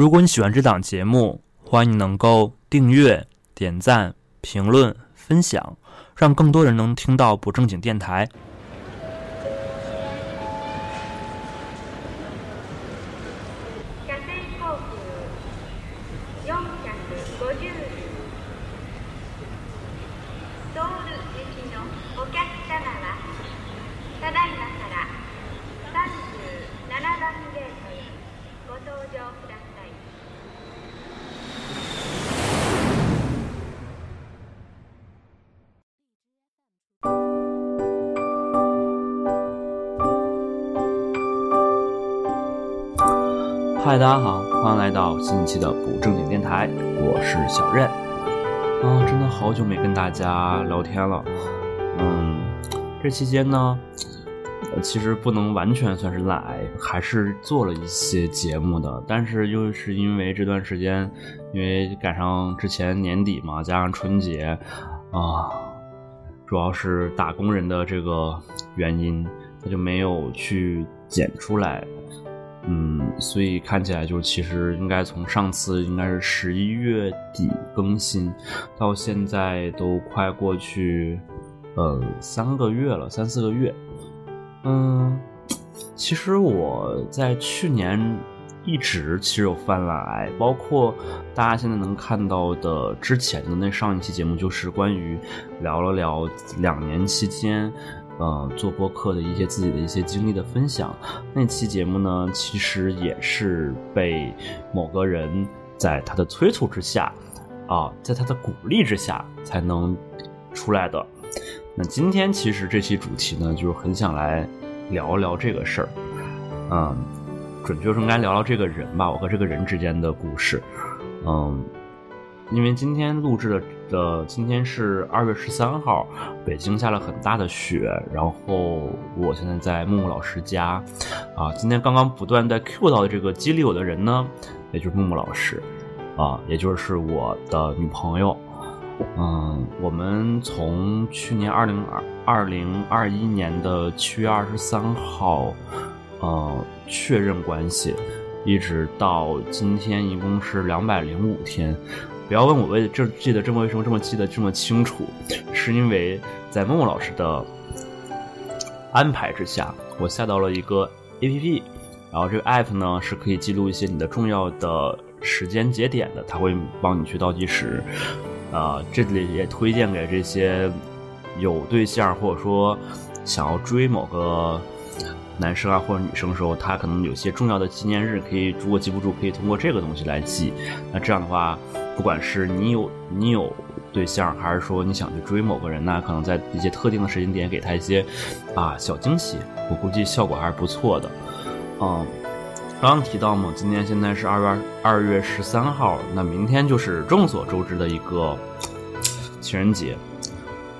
如果你喜欢这档节目，欢迎能够订阅、点赞、评论、分享，让更多人能听到不正经电台。新一期的不正经电台，我是小任。啊，真的好久没跟大家聊天了。嗯，这期间呢，其实不能完全算是懒，还是做了一些节目的。但是又是因为这段时间，因为赶上之前年底嘛，加上春节，啊，主要是打工人的这个原因，他就没有去剪出来。嗯，所以看起来就其实应该从上次应该是十一月底更新，到现在都快过去呃三个月了，三四个月。嗯，其实我在去年一直其实有犯懒癌，包括大家现在能看到的之前的那上一期节目，就是关于聊了聊两年期间。呃，做播客的一些自己的一些经历的分享，那期节目呢，其实也是被某个人在他的催促之下，啊，在他的鼓励之下才能出来的。那今天其实这期主题呢，就是很想来聊聊这个事儿，嗯，准确说应该聊聊这个人吧，我和这个人之间的故事，嗯。因为今天录制的的今天是二月十三号，北京下了很大的雪，然后我现在在木木老师家，啊，今天刚刚不断在 Q 到的这个激励我的人呢，也就是木木老师，啊，也就是我的女朋友，嗯，我们从去年二零二二零二一年的七月二十三号，呃，确认关系，一直到今天一共是两百零五天。不要问我为这记得这么为什么这么记得这么清楚，是因为在默默老师的安排之下，我下到了一个 A P P，然后这个 App 呢是可以记录一些你的重要的时间节点的，它会帮你去倒计时。啊，这里也推荐给这些有对象或者说想要追某个男生啊或者女生的时候，他可能有些重要的纪念日可以如果记不住，可以通过这个东西来记。那这样的话。不管是你有你有对象，还是说你想去追某个人那可能在一些特定的时间点给他一些啊小惊喜，我估计效果还是不错的。嗯，刚刚提到嘛，今天现在是二月二月十三号，那明天就是众所周知的一个情人节。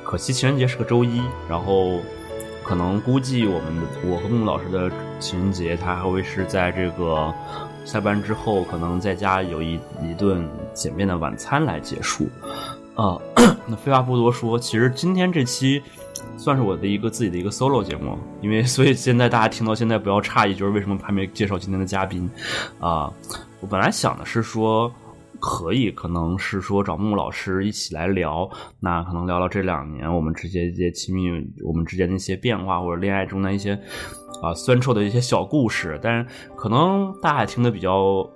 可惜情人节是个周一，然后可能估计我们我和木老师的情人节，他还会是在这个。下班之后，可能在家有一一顿简便的晚餐来结束。呃，那废话不多说，其实今天这期算是我的一个自己的一个 solo 节目，因为所以现在大家听到现在不要诧异，就是为什么还没介绍今天的嘉宾啊？我本来想的是说。可以，可能是说找木木老师一起来聊，那可能聊聊这两年我们之间一些亲密，我们之间的一些变化，或者恋爱中的一些啊酸臭的一些小故事。但是可能大家听得比较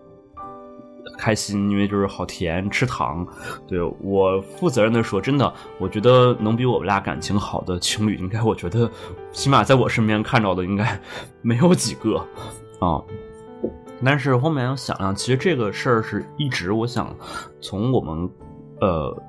开心，因为就是好甜，吃糖。对我负责任的说，真的，我觉得能比我们俩感情好的情侣，应该我觉得起码在我身边看到的应该没有几个啊。但是后面我想想，其实这个事儿是一直我想从我们呃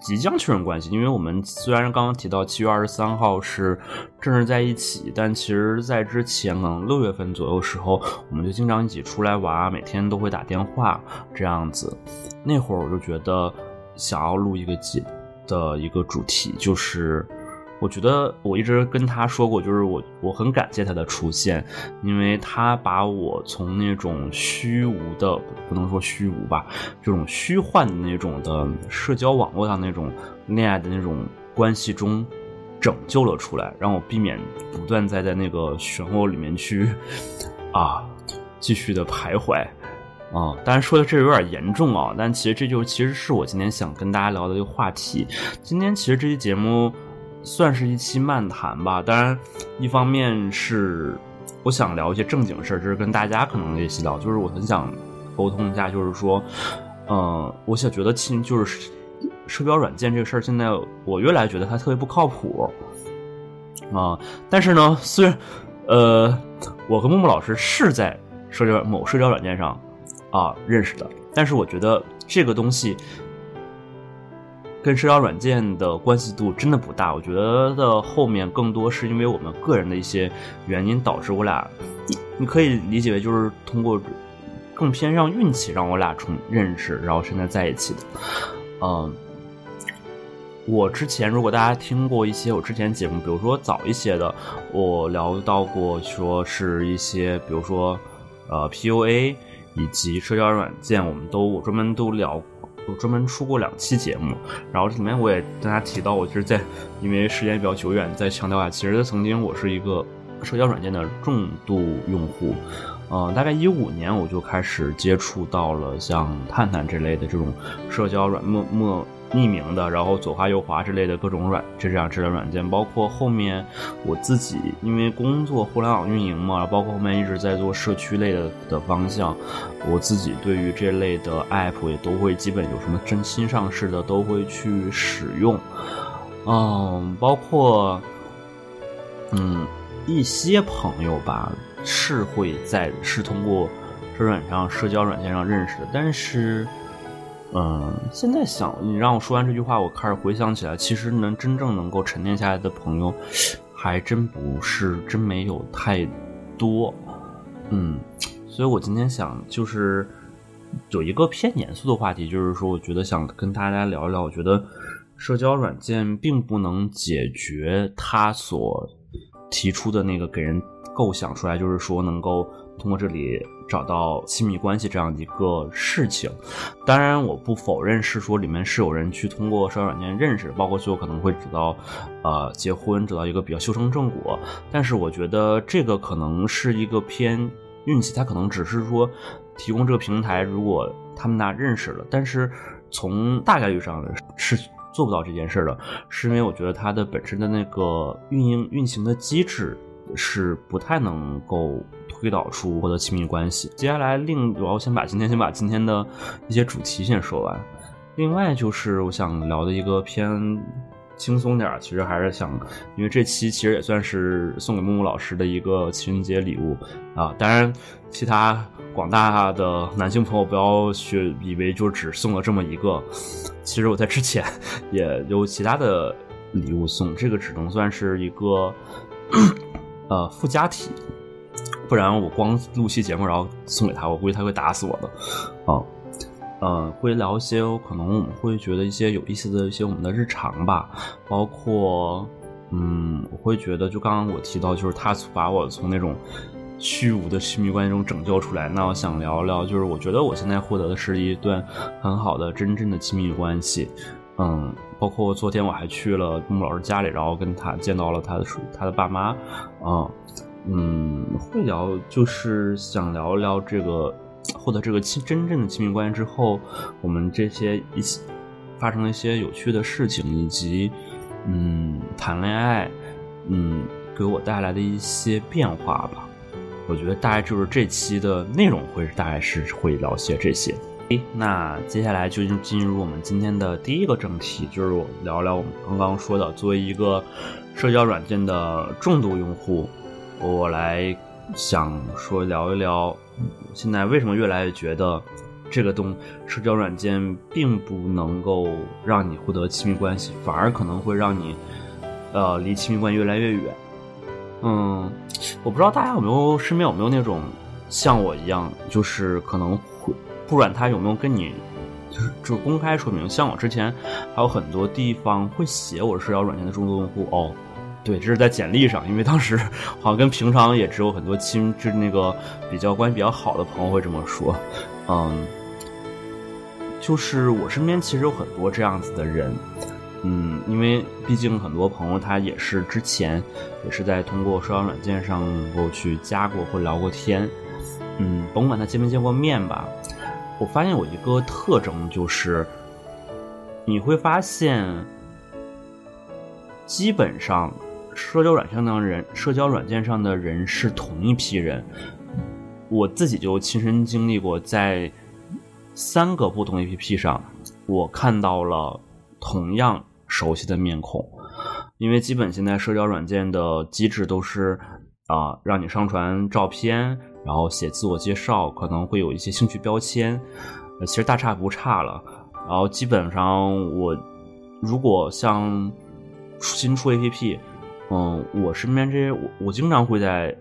即将确认关系，因为我们虽然刚刚提到七月二十三号是正式在一起，但其实在之前可能六月份左右时候，我们就经常一起出来玩，每天都会打电话这样子。那会儿我就觉得想要录一个节的一个主题，就是。我觉得我一直跟他说过，就是我我很感谢他的出现，因为他把我从那种虚无的，不能说虚无吧，这种虚幻的那种的社交网络上那种恋爱的那种关系中拯救了出来，让我避免不断在在那个漩涡里面去啊继续的徘徊。啊，当然说的这有点严重啊，但其实这就其实是我今天想跟大家聊的一个话题。今天其实这期节目算是一期漫谈吧，当然一方面是我想聊一些正经事儿，就是跟大家可能一起聊，就是我很想沟通一下，就是说，嗯，我想觉得亲就是社交软件这个事儿，现在我越来越觉得它特别不靠谱啊。但是呢，虽然呃，我和木木老师是在社交某社交软件上。啊，认识的，但是我觉得这个东西跟社交软件的关系度真的不大。我觉得后面更多是因为我们个人的一些原因导致我俩，你可以理解为就是通过更偏向运气让我俩重认识，然后现在在一起的。嗯，我之前如果大家听过一些我之前节目，比如说早一些的，我聊到过说是一些，比如说呃 PUA。以及社交软件，我们都我专门都聊，我专门出过两期节目。然后这里面我也跟大家提到，我其实在因为时间比较久远，再强调一下，其实曾经我是一个社交软件的重度用户。嗯，大概一五年我就开始接触到了像探探这类的这种社交软陌陌。匿名的，然后左滑右滑之类的各种软，就这样之类软件，包括后面我自己因为工作互联网运营嘛，包括后面一直在做社区类的的方向，我自己对于这类的 app 也都会基本有什么真新上市的都会去使用，嗯，包括嗯一些朋友吧是会在是通过社软上社交软件上认识的，但是。嗯，现在想你让我说完这句话，我开始回想起来，其实能真正能够沉淀下来的朋友，还真不是真没有太多。嗯，所以我今天想就是有一个偏严肃的话题，就是说，我觉得想跟大家聊一聊，我觉得社交软件并不能解决他所提出的那个给人构想出来，就是说能够。通过这里找到亲密关系这样一个事情，当然我不否认是说里面是有人去通过社交软件认识，包括最后可能会走到呃结婚，走到一个比较修成正果。但是我觉得这个可能是一个偏运气，他可能只是说提供这个平台，如果他们俩认识了，但是从大概率上是做不到这件事的，是因为我觉得它的本身的那个运营运行的机制。是不太能够推导出获得亲密关系。接下来，另我要先把今天先把今天的一些主题先说完。另外就是我想聊的一个偏轻松点儿其实还是想，因为这期其实也算是送给木木老师的一个情人节礼物啊。当然，其他广大的男性朋友不要去以为就只送了这么一个，其实我在之前也有其他的礼物送，这个只能算是一个。呃，附加体，不然我光录期节目然后送给他，我估计他会打死我的。啊，呃，会聊一些可能我们会觉得一些有意思的一些我们的日常吧，包括，嗯，我会觉得就刚刚我提到，就是他把我从那种虚无的亲密关系中拯救出来。那我想聊聊，就是我觉得我现在获得的是一段很好的真正的亲密关系。嗯，包括昨天我还去了木老师家里，然后跟他见到了他的属他的爸妈，啊，嗯，会聊就是想聊聊这个获得这个亲真正的亲密关系之后，我们这些一起发生了一些有趣的事情，以及嗯谈恋爱，嗯给我带来的一些变化吧。我觉得大概就是这期的内容会大概是会聊些这些。那接下来就进入我们今天的第一个正题，就是我聊聊我们刚刚说的，作为一个社交软件的重度用户，我来想说聊一聊，现在为什么越来越觉得这个东社交软件并不能够让你获得亲密关系，反而可能会让你呃离亲密关系越来越远。嗯，我不知道大家有没有身边有没有那种像我一样，就是可能会。不管他有没有跟你，就是就公开说明，像我之前还有很多地方会写我社交软件的重度用户哦，对，这是在简历上，因为当时 好像跟平常也只有很多亲，就是那个比较关系比较好的朋友会这么说，嗯，就是我身边其实有很多这样子的人，嗯，因为毕竟很多朋友他也是之前也是在通过社交软件上能够去加过或聊过天。嗯，甭管他见没见过面吧，我发现有一个特征，就是你会发现，基本上社交软件上的人，社交软件上的人是同一批人。我自己就亲身经历过，在三个不同 APP 上，我看到了同样熟悉的面孔。因为基本现在社交软件的机制都是啊，让你上传照片，然后写自我介绍，可能会有一些兴趣标签，其实大差不差了。然后基本上我如果像新出 APP，嗯，我身边这些我我经常会在。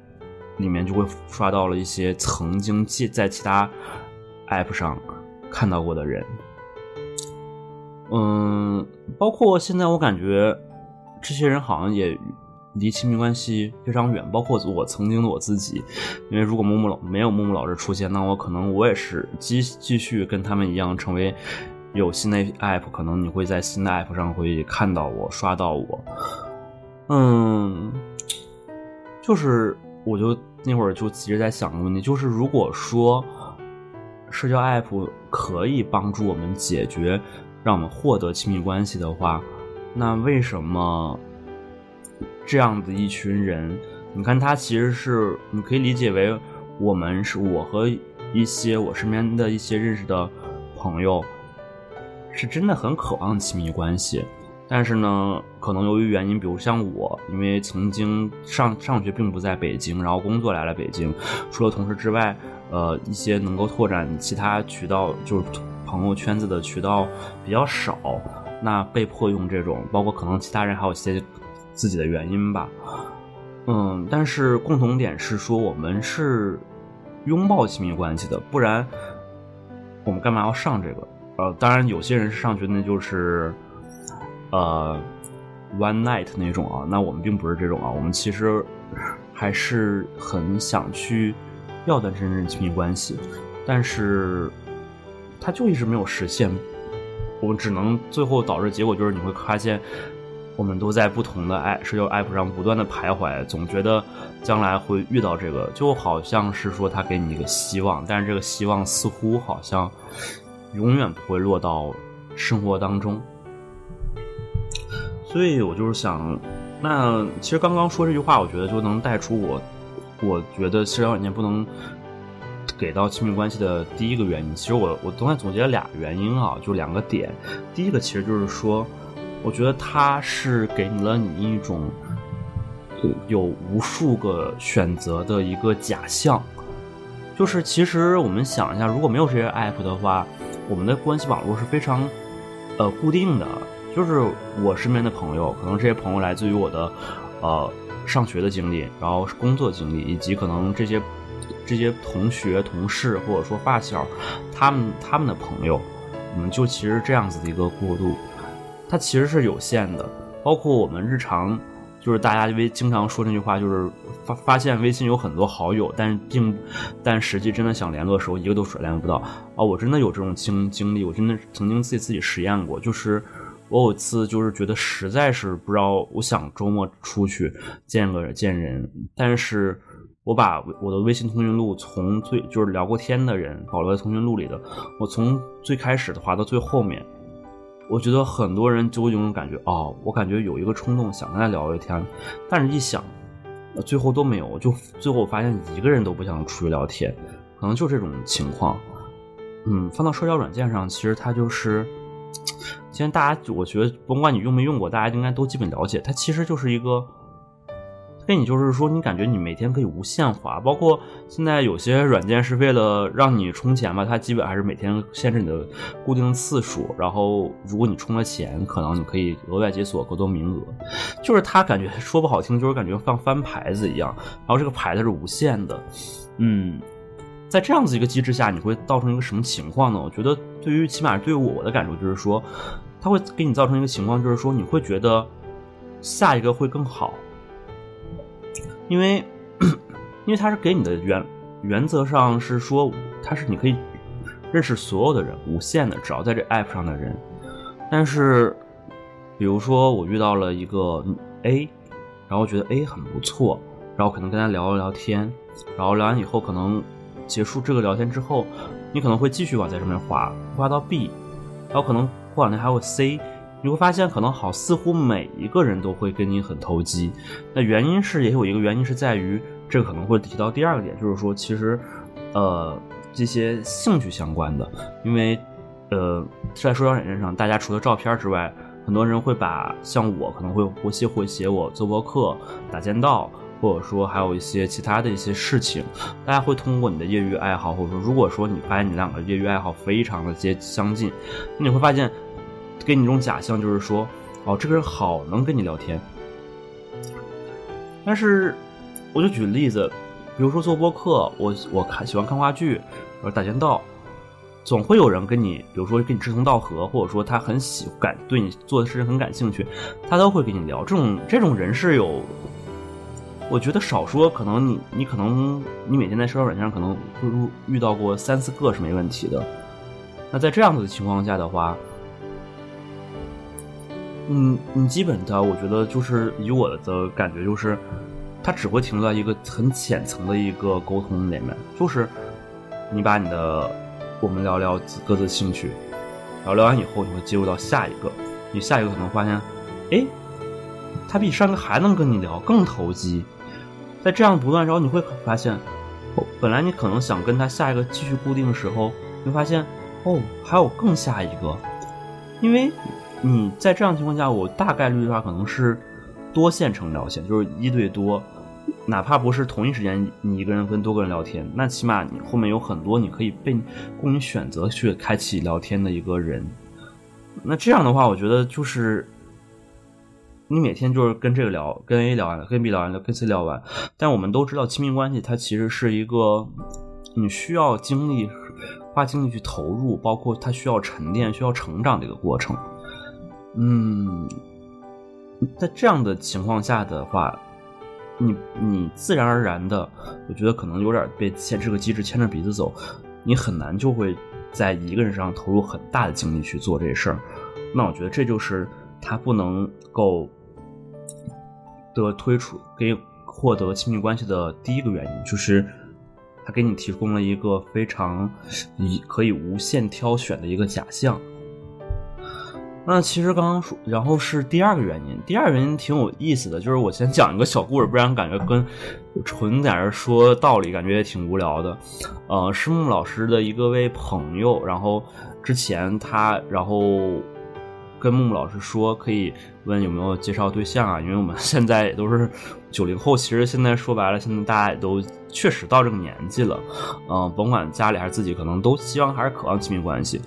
里面就会刷到了一些曾经记在其他 app 上看到过的人，嗯，包括现在我感觉这些人好像也离亲密关系非常远，包括我曾经的我自己，因为如果木木老没有木木老师出现，那我可能我也是继继续跟他们一样成为有新的 app，可能你会在新的 app 上会看到我刷到我，嗯，就是。我就那会儿就一直在想个问题，就是如果说社交 app 可以帮助我们解决，让我们获得亲密关系的话，那为什么这样的一群人，你看他其实是你可以理解为我们是我和一些我身边的一些认识的朋友，是真的很渴望亲密关系。但是呢，可能由于原因，比如像我，因为曾经上上学并不在北京，然后工作来了北京，除了同事之外，呃，一些能够拓展其他渠道，就是朋友圈子的渠道比较少，那被迫用这种，包括可能其他人还有一些自己的原因吧，嗯，但是共同点是说我们是拥抱亲密关系的，不然我们干嘛要上这个？呃，当然有些人是上学那就是。呃，one night 那种啊，那我们并不是这种啊，我们其实还是很想去要段真正亲密关系，但是它就一直没有实现，我们只能最后导致结果就是你会发现，我们都在不同的 app 社交 app 上不断的徘徊，总觉得将来会遇到这个，就好像是说他给你一个希望，但是这个希望似乎好像永远不会落到生活当中。所以我就是想，那其实刚刚说这句话，我觉得就能带出我，我觉得社交软件不能给到亲密关系的第一个原因。其实我我刚才总结了俩原因啊，就两个点。第一个其实就是说，我觉得它是给你了你一种有无数个选择的一个假象。就是其实我们想一下，如果没有这些 app 的话，我们的关系网络是非常呃固定的。就是我身边的朋友，可能这些朋友来自于我的，呃，上学的经历，然后工作经历，以及可能这些这些同学、同事或者说发小，他们他们的朋友，我们就其实这样子的一个过渡，它其实是有限的。包括我们日常，就是大家微经常说那句话，就是发发现微信有很多好友，但并但实际真的想联络的时候，一个都甩联络不到。啊，我真的有这种经经历，我真的曾经自己自己实验过，就是。我有一次就是觉得实在是不知道，我想周末出去见个见人，但是我把我的微信通讯录从最就是聊过天的人保留在通讯录里的，我从最开始的滑到最后面，我觉得很多人就会有种感觉，哦，我感觉有一个冲动想跟他聊聊天，但是一想，最后都没有，就最后我发现一个人都不想出去聊天，可能就这种情况。嗯，放到社交软件上，其实它就是。现在大家，我觉得甭管你用没用过，大家应该都基本了解。它其实就是一个，跟你就是说，你感觉你每天可以无限滑。包括现在有些软件是为了让你充钱吧，它基本还是每天限制你的固定次数。然后如果你充了钱，可能你可以额外解锁更多名额。就是它感觉说不好听，就是感觉像翻牌子一样。然后这个牌子是无限的，嗯。在这样子一个机制下，你会造成一个什么情况呢？我觉得，对于起码对我的感受就是说，它会给你造成一个情况，就是说你会觉得下一个会更好，因为 因为它是给你的原原则上是说，它是你可以认识所有的人，无限的，只要在这 app 上的人。但是，比如说我遇到了一个 A，然后觉得 A 很不错，然后可能跟他聊了聊天，然后聊完以后可能。结束这个聊天之后，你可能会继续往在上面滑，滑到 B，然后可能过两天还有 C，你会发现可能好似乎每一个人都会跟你很投机。那原因是也有一个原因是在于，这可能会提到第二个点，就是说其实，呃，这些兴趣相关的，因为呃，在社交软件上，大家除了照片之外，很多人会把像我可能会活写会写我做博客、打剑道。或者说还有一些其他的一些事情，大家会通过你的业余爱好，或者说如果说你发现你两个业余爱好非常的接相近，你会发现给你一种假象，就是说哦，这个人好能跟你聊天。但是我就举例子，比如说做播客，我我看喜欢看话剧，或者打剑道，总会有人跟你，比如说跟你志同道合，或者说他很喜感对你做的事情很感兴趣，他都会跟你聊。这种这种人是有。我觉得少说，可能你你可能你每天在社交软件上可能会遇到过三四个是没问题的。那在这样子的情况下的话，嗯，你基本的，我觉得就是以我的感觉就是，他只会停留在一个很浅层的一个沟通里面，就是你把你的我们聊聊各自兴趣，然后聊完以后你会接入到下一个，你下一个可能发现，哎，他比上个还能跟你聊，更投机。在这样不断，然后你会发现，本来你可能想跟他下一个继续固定的时候，你会发现，哦，还有更下一个，因为你在这样情况下，我大概率的话可能是多线程聊天，就是一对多，哪怕不是同一时间你一个人跟多个人聊天，那起码你后面有很多你可以被供你选择去开启聊天的一个人，那这样的话，我觉得就是。你每天就是跟这个聊，跟 A 聊完了，跟 B 聊完了，跟 C 聊完。但我们都知道，亲密关系它其实是一个你需要精力花精力去投入，包括它需要沉淀、需要成长的一个过程。嗯，在这样的情况下的话，你你自然而然的，我觉得可能有点被牵这个机制牵着鼻子走，你很难就会在一个人身上投入很大的精力去做这事儿。那我觉得这就是他不能够。的推出给获得亲密关系的第一个原因，就是他给你提供了一个非常以可以无限挑选的一个假象。那其实刚刚说，然后是第二个原因，第二个原因挺有意思的，就是我先讲一个小故事，不然感觉跟纯在这说道理，感觉也挺无聊的。呃，是木老师的一个位朋友，然后之前他然后。跟木木老师说，可以问有没有介绍对象啊？因为我们 现在也都是九零后，其实现在说白了，现在大家也都确实到这个年纪了，嗯，甭管家里还是自己，可能都希望还是渴望亲密关系，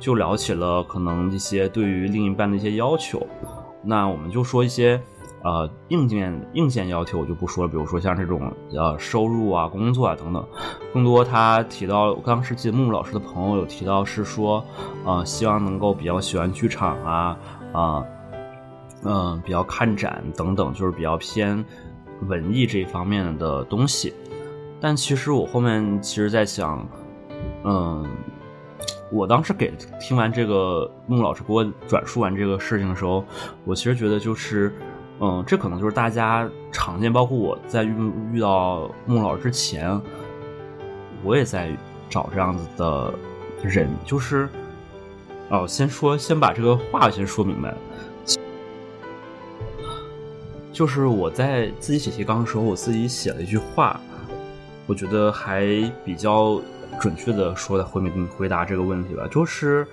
就聊起了可能一些对于另一半的一些要求。那我们就说一些。呃，硬件硬件要求我就不说了，比如说像这种呃收入啊、工作啊等等，更多他提到，当时记得木木老师的朋友有提到是说，呃，希望能够比较喜欢剧场啊，啊，嗯，比较看展等等，就是比较偏文艺这方面的东西。但其实我后面其实在想，嗯，我当时给听完这个木木老师给我转述完这个事情的时候，我其实觉得就是。嗯，这可能就是大家常见，包括我在遇遇到孟老师之前，我也在找这样子的人，就是哦，先说，先把这个话先说明白，就是我在自己写提纲的时候，我自己写了一句话，我觉得还比较准确的说的回答回答这个问题吧，就是。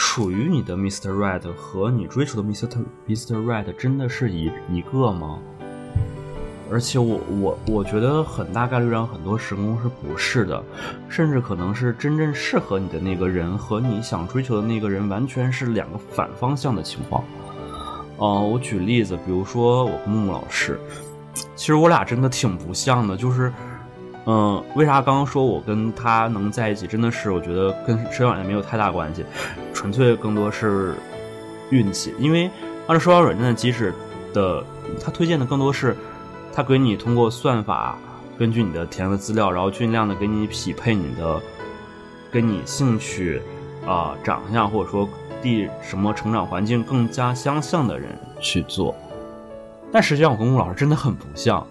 属于你的 Mr. Right 和你追求的 Mr. Mr. Right 真的是一一个吗？而且我我我觉得很大概率上很多时空是不是的，甚至可能是真正适合你的那个人和你想追求的那个人完全是两个反方向的情况。呃，我举例子，比如说我跟木木老师，其实我俩真的挺不像的，就是。嗯，为啥刚刚说我跟他能在一起，真的是我觉得跟社交软件没有太大关系，纯粹更多是运气。因为按照社交软件的机制的，他推荐的更多是他给你通过算法，根据你的填的资料，然后尽量的给你匹配你的跟你兴趣啊、长相或者说地什么成长环境更加相像的人去做。但实际上，我跟吴老师真的很不像。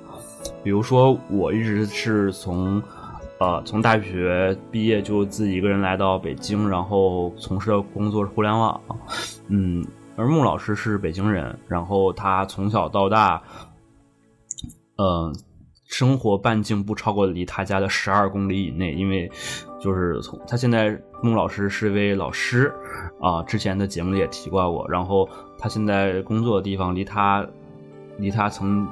比如说，我一直是从，呃，从大学毕业就自己一个人来到北京，然后从事的工作是互联网。嗯，而穆老师是北京人，然后他从小到大，嗯。生活半径不超过离他家的十二公里以内，因为就是从他现在穆老师是一位老师啊，之前的节目里也提过我。然后他现在工作的地方离他离他从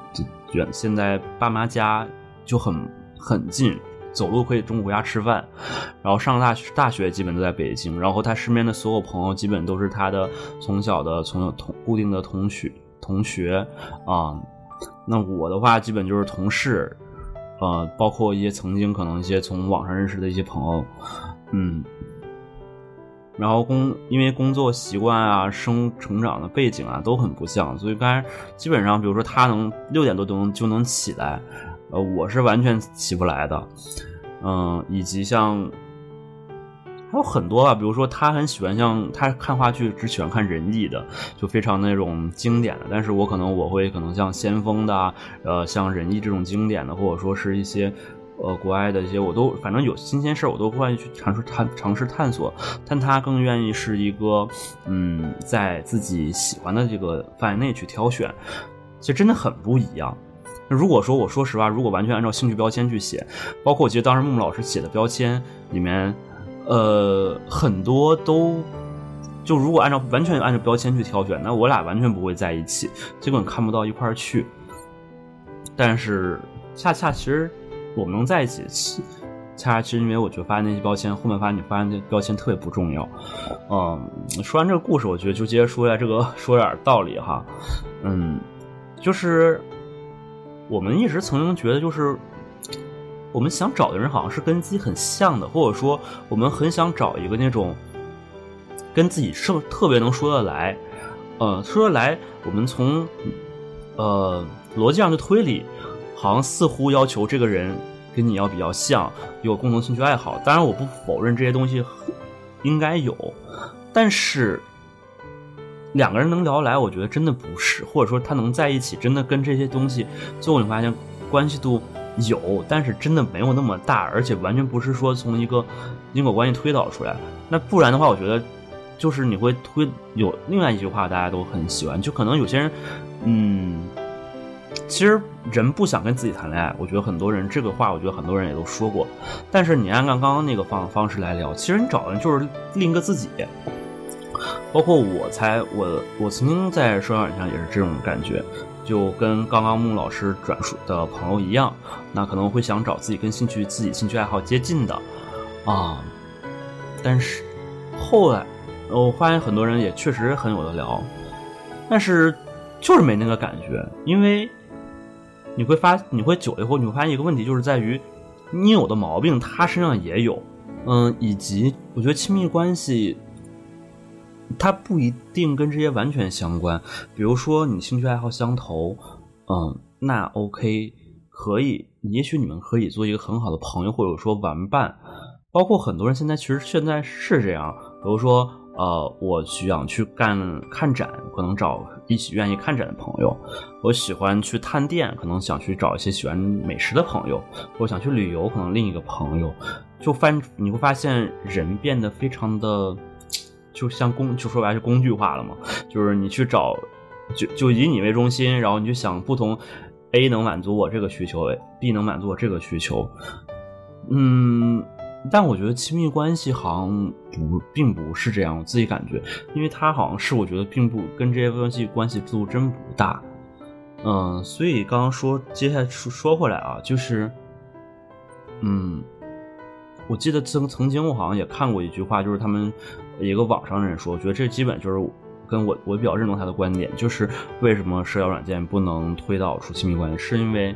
远现在爸妈家就很很近，走路可以中午回家吃饭。然后上大学大学基本都在北京，然后他身边的所有朋友基本都是他的从小的从同固定的同学同学啊。那我的话，基本就是同事，呃，包括一些曾经可能一些从网上认识的一些朋友，嗯，然后工因为工作习惯啊、生成长的背景啊都很不像，所以刚才基本上，比如说他能六点多钟就能起来，呃，我是完全起不来的，嗯，以及像。还有很多吧，比如说他很喜欢像他看话剧只喜欢看仁义的，就非常那种经典的。但是我可能我会可能像先锋的，呃，像仁义这种经典的，或者说是一些呃国外的一些，我都反正有新鲜事儿，我都会去尝试探尝试探索。但他更愿意是一个嗯，在自己喜欢的这个范围内去挑选，其实真的很不一样。如果说我说实话，如果完全按照兴趣标签去写，包括我记得当时木木老师写的标签里面。呃，很多都就如果按照完全按照标签去挑选，那我俩完全不会在一起，基本看不到一块儿去。但是恰恰其实我们能在一起，恰恰其实因为我觉得发现那些标签，后面发现你发现这标签特别不重要。嗯，说完这个故事，我觉得就接着说一下这个，说点道理哈。嗯，就是我们一直曾经觉得就是。我们想找的人好像是跟自己很像的，或者说我们很想找一个那种跟自己是特别能说得来，呃，说得来。我们从呃逻辑上的推理，好像似乎要求这个人跟你要比较像，有共同兴趣爱好。当然，我不否认这些东西应该有，但是两个人能聊得来，我觉得真的不是，或者说他能在一起，真的跟这些东西，最后你发现关系度。有，但是真的没有那么大，而且完全不是说从一个因果关系推导出来。那不然的话，我觉得就是你会推有另外一句话，大家都很喜欢，就可能有些人，嗯，其实人不想跟自己谈恋爱。我觉得很多人这个话，我觉得很多人也都说过。但是你按刚刚那个方方式来聊，其实你找的就是另一个自己。包括我才我我曾经在社交软件上也是这种感觉。就跟刚刚穆老师转述的朋友一样，那可能会想找自己跟兴趣、自己兴趣爱好接近的啊。但是后来我发现很多人也确实很有的聊，但是就是没那个感觉。因为你会发，你会久了以后，你会发现一个问题，就是在于你有的毛病他身上也有，嗯，以及我觉得亲密关系。它不一定跟这些完全相关，比如说你兴趣爱好相投，嗯，那 OK，可以，也许你们可以做一个很好的朋友，或者说玩伴。包括很多人现在其实现在是这样，比如说，呃，我想去干看展，可能找一起愿意看展的朋友；我喜欢去探店，可能想去找一些喜欢美食的朋友；我想去旅游，可能另一个朋友。就发你会发现人变得非常的。就像工就说白是工具化了嘛，就是你去找，就就以你为中心，然后你就想不同，A 能满足我这个需求，B 能满足我这个需求，嗯，但我觉得亲密关系好像不并不是这样，我自己感觉，因为它好像是我觉得并不跟这些关系关系度真不大，嗯，所以刚刚说接下来说说回来啊，就是，嗯。我记得曾曾经我好像也看过一句话，就是他们一个网上的人说，我觉得这基本就是跟我我比较认同他的观点，就是为什么社交软件不能推导出亲密关系，是因为，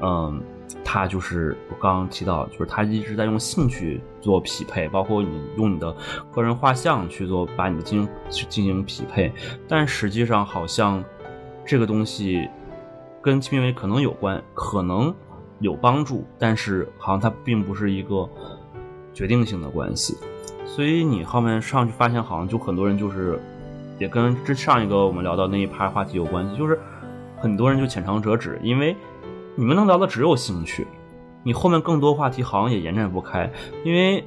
嗯，他就是我刚刚提到，就是他一直在用兴趣做匹配，包括你用你的个人画像去做把你的进行去进行匹配，但实际上好像这个东西跟亲密关系可能有关，可能有帮助，但是好像它并不是一个。决定性的关系，所以你后面上去发现，好像就很多人就是，也跟这上一个我们聊到那一趴话题有关系，就是很多人就浅尝辄止，因为你们能聊的只有兴趣，你后面更多话题好像也延展不开，因为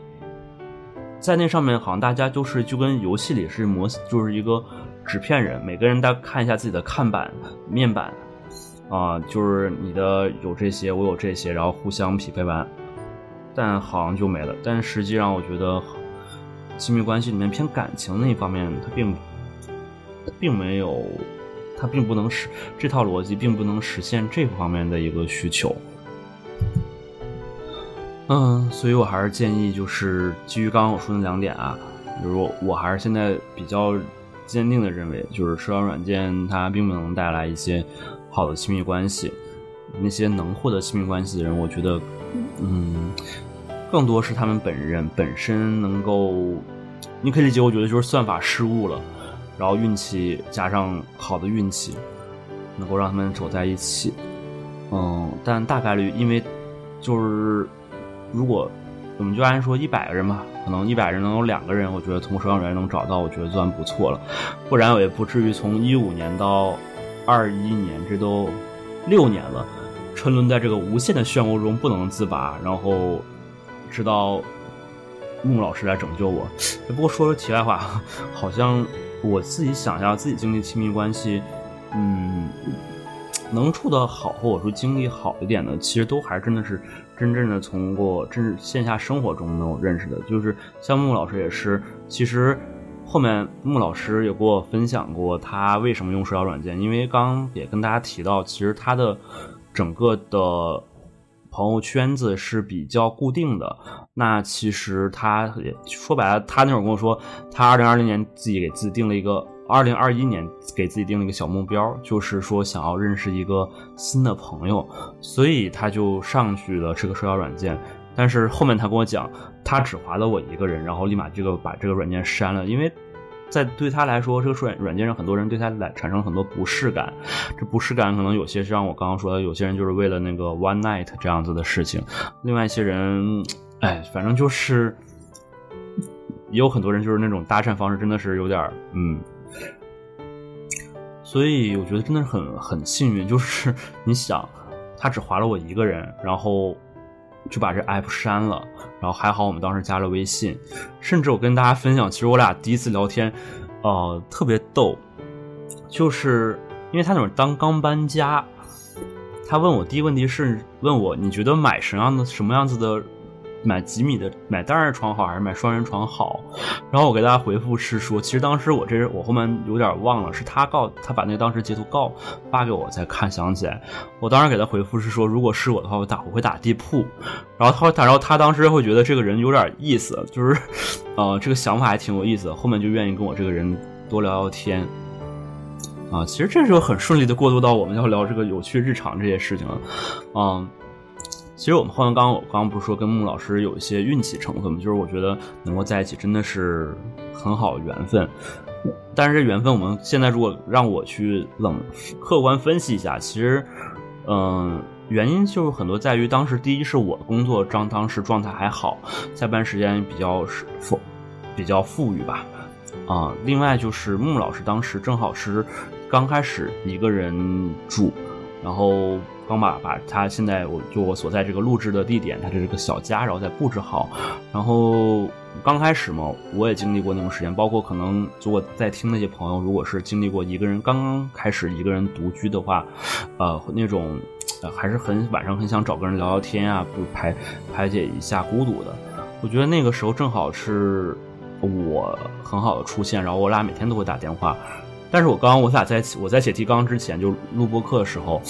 在那上面好像大家就是就跟游戏里是模，就是一个纸片人，每个人大家看一下自己的看板、面板啊、就是你的有这些，我有这些，然后互相匹配完，但好像就没了。但实际上，我觉得亲密关系里面偏感情那一方面，它并并没有，它并不能实这套逻辑并不能实现这方面的一个需求。嗯，所以我还是建议，就是基于刚刚我说的两点啊，比如说我还是现在比较坚定的认为，就是社交软件它并不能带来一些好的亲密关系。那些能获得亲密关系的人，我觉得，嗯，更多是他们本人本身能够，你可以理解，我觉得就是算法失误了，然后运气加上好的运气，能够让他们走在一起。嗯，但大概率因为就是如果我们就按说一百个人吧，可能一百人能有两个人，我觉得从社交软件能找到，我觉得算不错了，不然我也不至于从一五年到二一年，这都六年了，沉沦在这个无限的漩涡中不能自拔，然后直到木木老师来拯救我。不过说说题外话，好像我自己想要自己经历亲密关系，嗯。能处得好，或者说经历好一点的，其实都还真的是真正的从过真线下生活中能认识的。就是像木老师也是，其实后面木老师也给我分享过他为什么用社交软件，因为刚刚也跟大家提到，其实他的整个的朋友圈子是比较固定的。那其实他也说白了，他那会儿跟我说，他二零二零年自己给自己定了一个。二零二一年给自己定了一个小目标，就是说想要认识一个新的朋友，所以他就上去了这个社交软件。但是后面他跟我讲，他只划了我一个人，然后立马这个把这个软件删了，因为在对他来说，这个软软件上很多人对他来产生很多不适感。这不适感可能有些像我刚刚说的，有些人就是为了那个 one night 这样子的事情，另外一些人，哎，反正就是也有很多人就是那种搭讪方式真的是有点嗯。所以我觉得真的是很很幸运，就是你想，他只划了我一个人，然后就把这 app 删了，然后还好我们当时加了微信，甚至我跟大家分享，其实我俩第一次聊天，呃，特别逗，就是因为他那会儿刚刚搬家，他问我第一个问题是问我你觉得买什么样的什么样子的。买几米的买单人床好还是买双人床好？然后我给大家回复是说，其实当时我这我后面有点忘了，是他告他把那当时截图告发给我才看想起来。我当时给他回复是说，如果是我的话，我打我会打地铺。然后他然后他当时会觉得这个人有点意思，就是呃这个想法还挺有意思，后面就愿意跟我这个人多聊聊天。啊，其实这时候很顺利的过渡到我们要聊这个有趣日常这些事情了，嗯。其实我们后面刚刚我刚刚不是说跟木老师有一些运气成分吗？就是我觉得能够在一起真的是很好的缘分。但是这缘分，我们现在如果让我去冷客观分析一下，其实，嗯，原因就是很多在于当时第一是我的工作张当时状态还好，下班时间比较是富比较富裕吧，啊，另外就是木老师当时正好是刚开始一个人住，然后。刚把把他现在我就我所在这个录制的地点，他的这个小家，然后再布置好。然后刚开始嘛，我也经历过那种时间，包括可能如果在听那些朋友，如果是经历过一个人刚刚开始一个人独居的话，呃，那种还是很晚上很想找个人聊聊天啊，不排排解一下孤独的。我觉得那个时候正好是我很好的出现，然后我俩每天都会打电话。但是我刚刚我俩在我在写提纲之前就录播课的时候。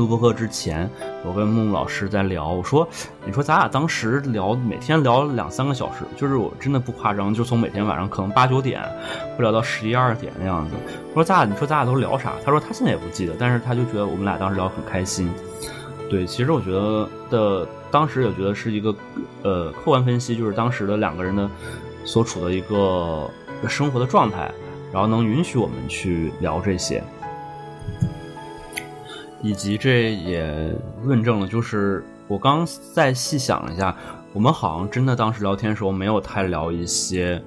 录播课之前，我跟木木老师在聊，我说：“你说咱俩当时聊，每天聊两三个小时，就是我真的不夸张，就从每天晚上可能八九点，会聊到十一二点那样子。我说咱俩，你说咱俩都聊啥？他说他现在也不记得，但是他就觉得我们俩当时聊很开心。对，其实我觉得的当时也觉得是一个呃客观分析，就是当时的两个人的所处的一个生活的状态，然后能允许我们去聊这些。”以及这也论证了，就是我刚再细想了一下，我们好像真的当时聊天的时候没有太聊一些，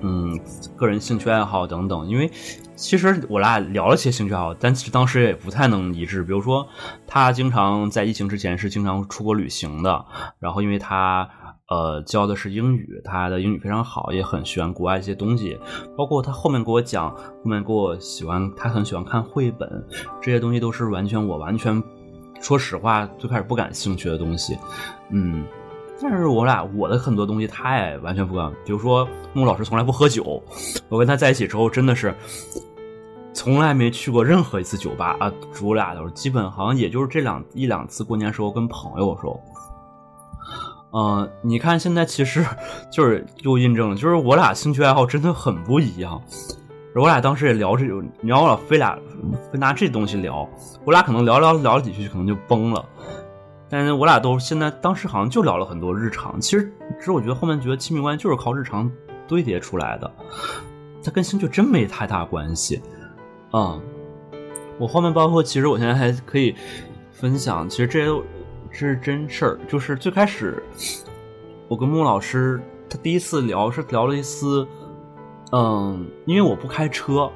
嗯个人兴趣爱好等等。因为其实我俩聊了些兴趣爱好，但其实当时也不太能一致。比如说，他经常在疫情之前是经常出国旅行的，然后因为他呃教的是英语，他的英语非常好，也很喜欢国外一些东西。包括他后面给我讲，后面给我喜欢，他很喜欢看绘本，这些东西都是完全我完全说实话最开始不感兴趣的东西，嗯。但是我俩我的很多东西他也完全不干，比如说木老师从来不喝酒，我跟他在一起之后真的是从来没去过任何一次酒吧啊，我俩都是基本好像也就是这两一两次过年时候跟朋友时候，嗯，你看现在其实 就是又印证了，就是我俩兴趣爱好真的很不一样。我俩当时也聊这种，你让我俩非俩非拿这东西聊，我俩可能聊聊聊了几句可能就崩了。但是我俩都现在当时好像就聊了很多日常，其实其实我觉得后面觉得亲密关系就是靠日常堆叠出来的，它跟兴趣真没太大关系。嗯，我后面包括其实我现在还可以分享，其实这些都这是真事儿。就是最开始我跟穆老师他第一次聊是聊了一次，嗯，因为我不开车，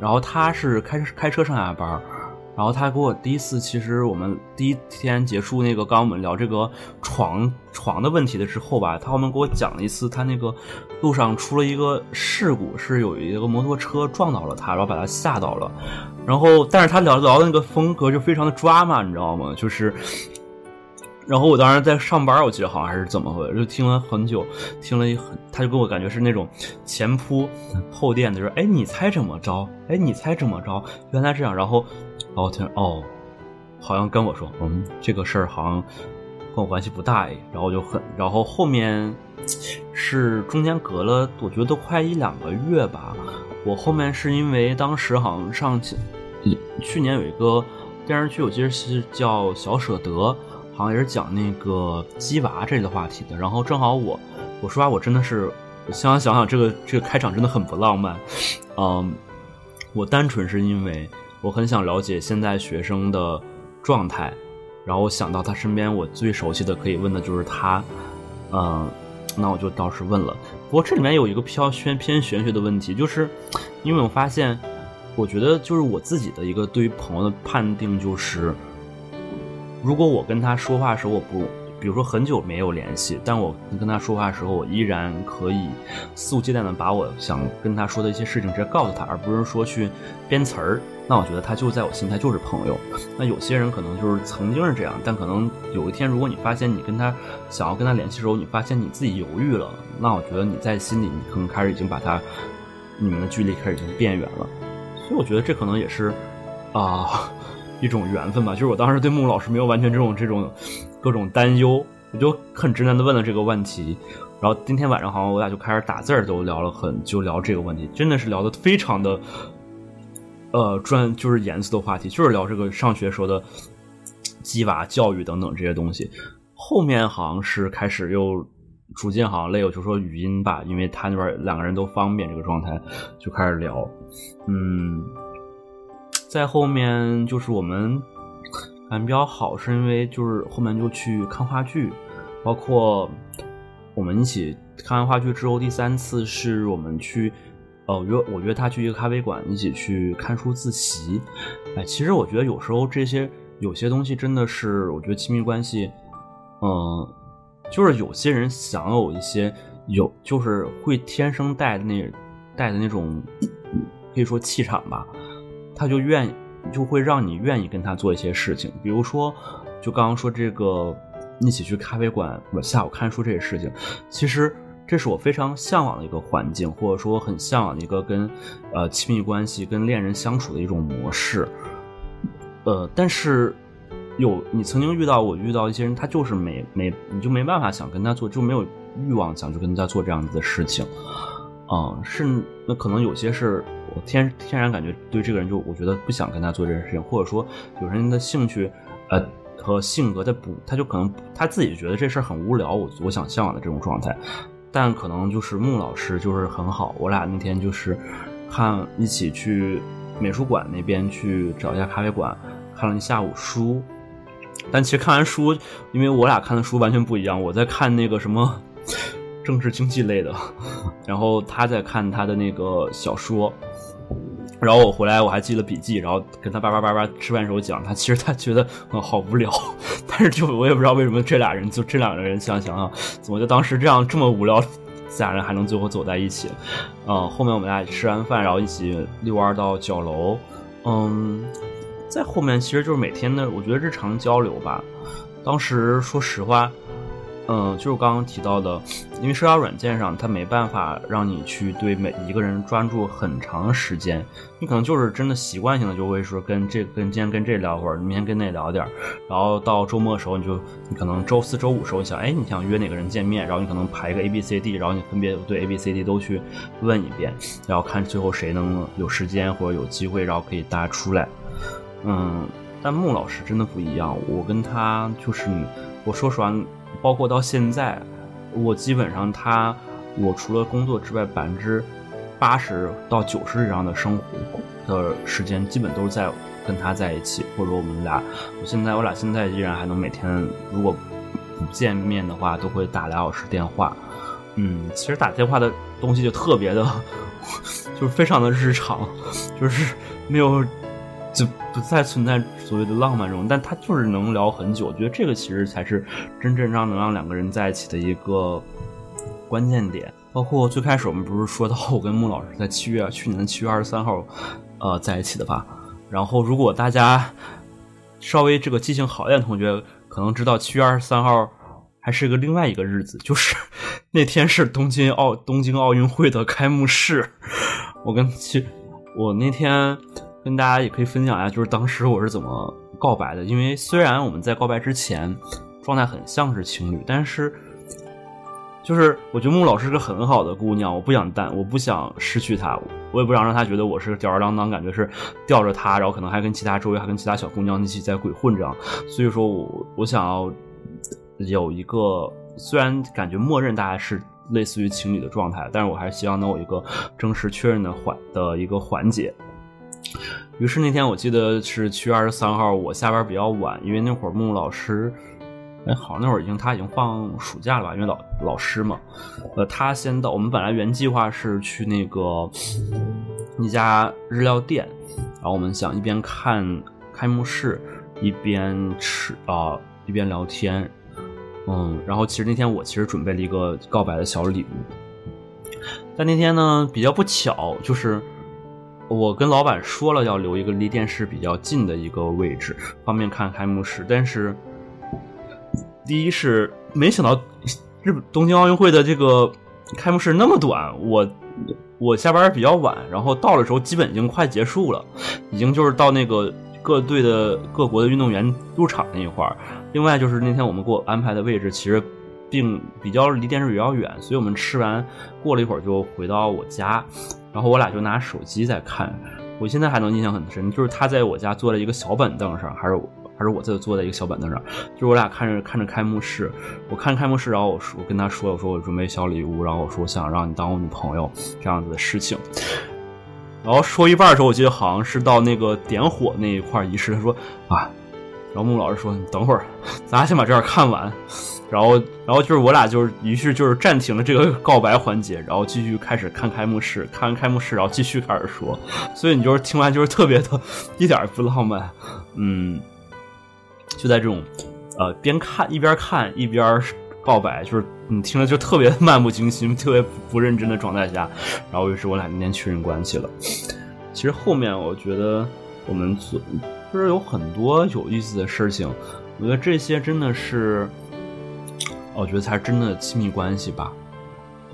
然后他是开开车上下班。然后他给我第一次，其实我们第一天结束那个，刚我们聊这个床床的问题的时候吧，他后面给我讲了一次，他那个路上出了一个事故，是有一个摩托车撞到了他，然后把他吓到了。然后，但是他聊聊的那个风格就非常的抓嘛，你知道吗？就是。然后我当时在上班，我记得好像还是怎么回事，就听了很久，听了一很，他就给我感觉是那种前铺后垫的，说：“哎，你猜怎么着？哎，你猜怎么着？原来这样。”然后，然后听哦，好像跟我说：“嗯，这个事儿好像跟我关系不大。”哎，然后就很，然后后面是中间隔了，我觉得都快一两个月吧。我后面是因为当时好像上去年有一个电视剧，我记得是叫《小舍得》。好像也是讲那个鸡娃这类的话题的，然后正好我，我说实话我真的是，想想想想这个这个开场真的很不浪漫，嗯，我单纯是因为我很想了解现在学生的状态，然后我想到他身边我最熟悉的可以问的就是他，嗯，那我就倒是问了。不过这里面有一个偏偏偏玄学的问题，就是因为我发现，我觉得就是我自己的一个对于朋友的判定就是。如果我跟他说话的时候，我不，比如说很久没有联系，但我跟他说话的时候，我依然可以肆无忌惮的把我想跟他说的一些事情直接告诉他，而不是说去编词儿。那我觉得他就在我心态就是朋友。那有些人可能就是曾经是这样，但可能有一天，如果你发现你跟他想要跟他联系的时候，你发现你自己犹豫了，那我觉得你在心里你可能开始已经把他你们的距离开始已经变远了。所以我觉得这可能也是啊。一种缘分吧，就是我当时对木木老师没有完全这种这种各种担忧，我就很直男的问了这个问题，然后今天晚上好像我俩就开始打字儿，都聊了很就聊这个问题，真的是聊的非常的，呃专就是严肃的话题，就是聊这个上学时候的鸡娃教育等等这些东西。后面好像是开始又逐渐好像累，我就说语音吧，因为他那边两个人都方便这个状态，就开始聊，嗯。在后面就是我们感觉比较好，是因为就是后面就去看话剧，包括我们一起看完话剧之后，第三次是我们去，呃约我约他去一个咖啡馆一起去看书自习。哎，其实我觉得有时候这些有些东西真的是，我觉得亲密关系，嗯，就是有些人想有一些有，就是会天生带的那带的那种，可以说气场吧。他就愿，就会让你愿意跟他做一些事情，比如说，就刚刚说这个一起去咖啡馆，我下午看书这些事情，其实这是我非常向往的一个环境，或者说很向往的一个跟呃亲密关系、跟恋人相处的一种模式。呃，但是有你曾经遇到我遇到一些人，他就是没没你就没办法想跟他做，就没有欲望想去跟他做这样子的事情。嗯，是那可能有些是。我天天然感觉对这个人就我觉得不想跟他做这件事情，或者说有人的兴趣，呃和性格他不他就可能他自己觉得这事儿很无聊，我我想向往的这种状态，但可能就是穆老师就是很好，我俩那天就是看一起去美术馆那边去找一家咖啡馆看了一下午书，但其实看完书，因为我俩看的书完全不一样，我在看那个什么。政治经济类的，然后他在看他的那个小说。然后我回来我还记了笔记，然后跟他叭叭叭叭吃饭时候讲，他其实他觉得嗯好无聊，但是就我也不知道为什么这俩人就这两个人想想啊，怎么就当时这样这么无聊，这俩人还能最后走在一起？嗯，后面我们俩吃完饭，然后一起遛弯到角楼，嗯，在后面其实就是每天的我觉得日常交流吧。当时说实话。嗯，就是刚刚提到的，因为社交软件上它没办法让你去对每一个人专注很长时间，你可能就是真的习惯性的就会说跟这跟今天跟这聊会儿，明天跟那聊点儿，然后到周末的时候你就你可能周四周五时候你想，哎，你想约哪个人见面，然后你可能排一个 A B C D，然后你分别对 A B C D 都去问一遍，然后看最后谁能有时间或者有机会，然后可以大家出来。嗯，但穆老师真的不一样，我跟他就是我说实话。包括到现在，我基本上他，我除了工作之外，百分之八十到九十以上的生活的时间，基本都是在跟他在一起，或者我们俩，我现在我俩现在依然还能每天，如果不见面的话，都会打俩小时电话。嗯，其实打电话的东西就特别的，就是非常的日常，就是没有。就不再存在所谓的浪漫中，但他就是能聊很久。我觉得这个其实才是真正让能让两个人在一起的一个关键点。包括最开始我们不是说到我跟穆老师在七月去年的七月二十三号，呃，在一起的吧？然后如果大家稍微这个记性好一点同学，可能知道七月二十三号还是个另外一个日子，就是 那天是东京奥东京奥运会的开幕式。我跟其我那天。跟大家也可以分享一下，就是当时我是怎么告白的。因为虽然我们在告白之前状态很像是情侣，但是就是我觉得木老师是个很好的姑娘，我不想淡，我不想失去她，我也不想让她觉得我是吊儿郎当，感觉是吊着她，然后可能还跟其他周围还跟其他小姑娘一起在鬼混这样。所以说我我想要有一个，虽然感觉默认大家是类似于情侣的状态，但是我还是希望能有一个正式确认的环的一个环节。于是那天我记得是七月二十三号，我下班比较晚，因为那会儿木木老师，哎，好像那会儿已经他已经放暑假了吧？因为老老师嘛，呃，他先到。我们本来原计划是去那个一家日料店，然后我们想一边看开幕式，一边吃啊，一边聊天，嗯，然后其实那天我其实准备了一个告白的小礼物，但那天呢比较不巧，就是。我跟老板说了要留一个离电视比较近的一个位置，方便看开幕式。但是，第一是没想到日本东京奥运会的这个开幕式那么短，我我下班比较晚，然后到的时候基本已经快结束了，已经就是到那个各队的各国的运动员入场那一块儿。另外就是那天我们给我安排的位置其实并比较离电视比较远，所以我们吃完过了一会儿就回到我家。然后我俩就拿手机在看，我现在还能印象很深，就是他在我家坐在一个小板凳上，还是还是我在坐在一个小板凳上，就是我俩看着看着开幕式，我看开幕式，然后我说我跟他说，我说我准备小礼物，然后我说我想让你当我女朋友这样子的事情，然后说一半的时候，我记得好像是到那个点火那一块仪式，他说啊，然后穆老师说你等会儿，咱俩先把这儿看完。然后，然后就是我俩就是，于是就是暂停了这个告白环节，然后继续开始看开幕式，看完开幕式，然后继续开始说。所以你就是听完就是特别的，一点儿不浪漫，嗯，就在这种，呃，边看一边看一边告白，就是你听着就特别漫不经心、特别不认真的状态下，然后于是我俩今天确认关系了。其实后面我觉得我们做其实有很多有意思的事情，我觉得这些真的是。我觉得才是真的亲密关系吧，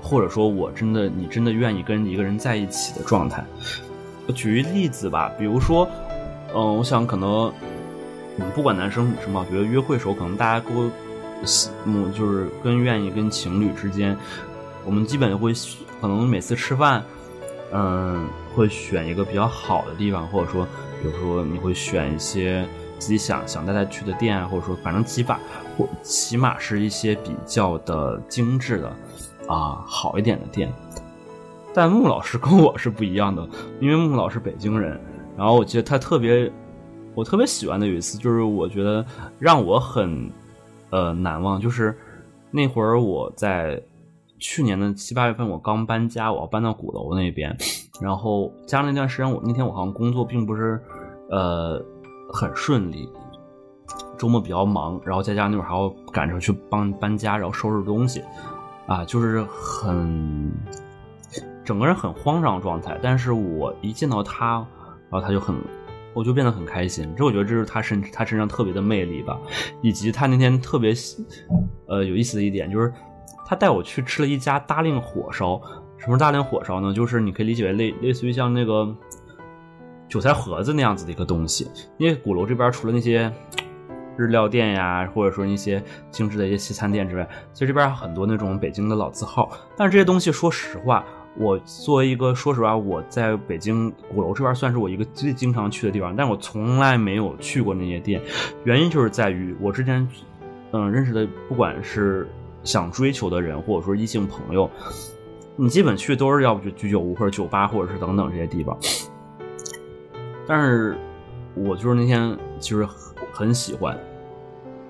或者说我真的你真的愿意跟一个人在一起的状态。举一例子吧，比如说，嗯，我想可能，不管男生女生吧，我觉得约会时候可能大家都，嗯，就是跟愿意跟情侣之间，我们基本会可能每次吃饭，嗯，会选一个比较好的地方，或者说，比如说你会选一些。自己想想带他去的店，或者说反正起码或起码是一些比较的精致的啊好一点的店。但穆老师跟我是不一样的，因为穆老师北京人。然后我记得他特别，我特别喜欢的有一次，就是我觉得让我很呃难忘，就是那会儿我在去年的七八月份，我刚搬家，我要搬到鼓楼那边，然后加上那段时间，我那天我好像工作并不是呃很顺利，周末比较忙，然后再加上那会儿还要赶着去帮搬家，然后收拾东西，啊，就是很整个人很慌张状态。但是我一见到他，然后他就很。我就变得很开心，这我觉得这是他身他身上特别的魅力吧，以及他那天特别呃有意思的一点就是，他带我去吃了一家大令火烧。什么是大令火烧呢？就是你可以理解为类类似于像那个韭菜盒子那样子的一个东西。因为鼓楼这边除了那些日料店呀，或者说一些精致的一些西餐店之外，其实这边很多那种北京的老字号。但是这些东西，说实话。我作为一个，说实话，我在北京鼓楼这边算是我一个最经常去的地方，但我从来没有去过那些店，原因就是在于我之前，嗯，认识的不管是想追求的人，或者说异性朋友，你基本去都是要不就居酒屋或者酒吧，或者是等等这些地方。但是，我就是那天其实很喜欢，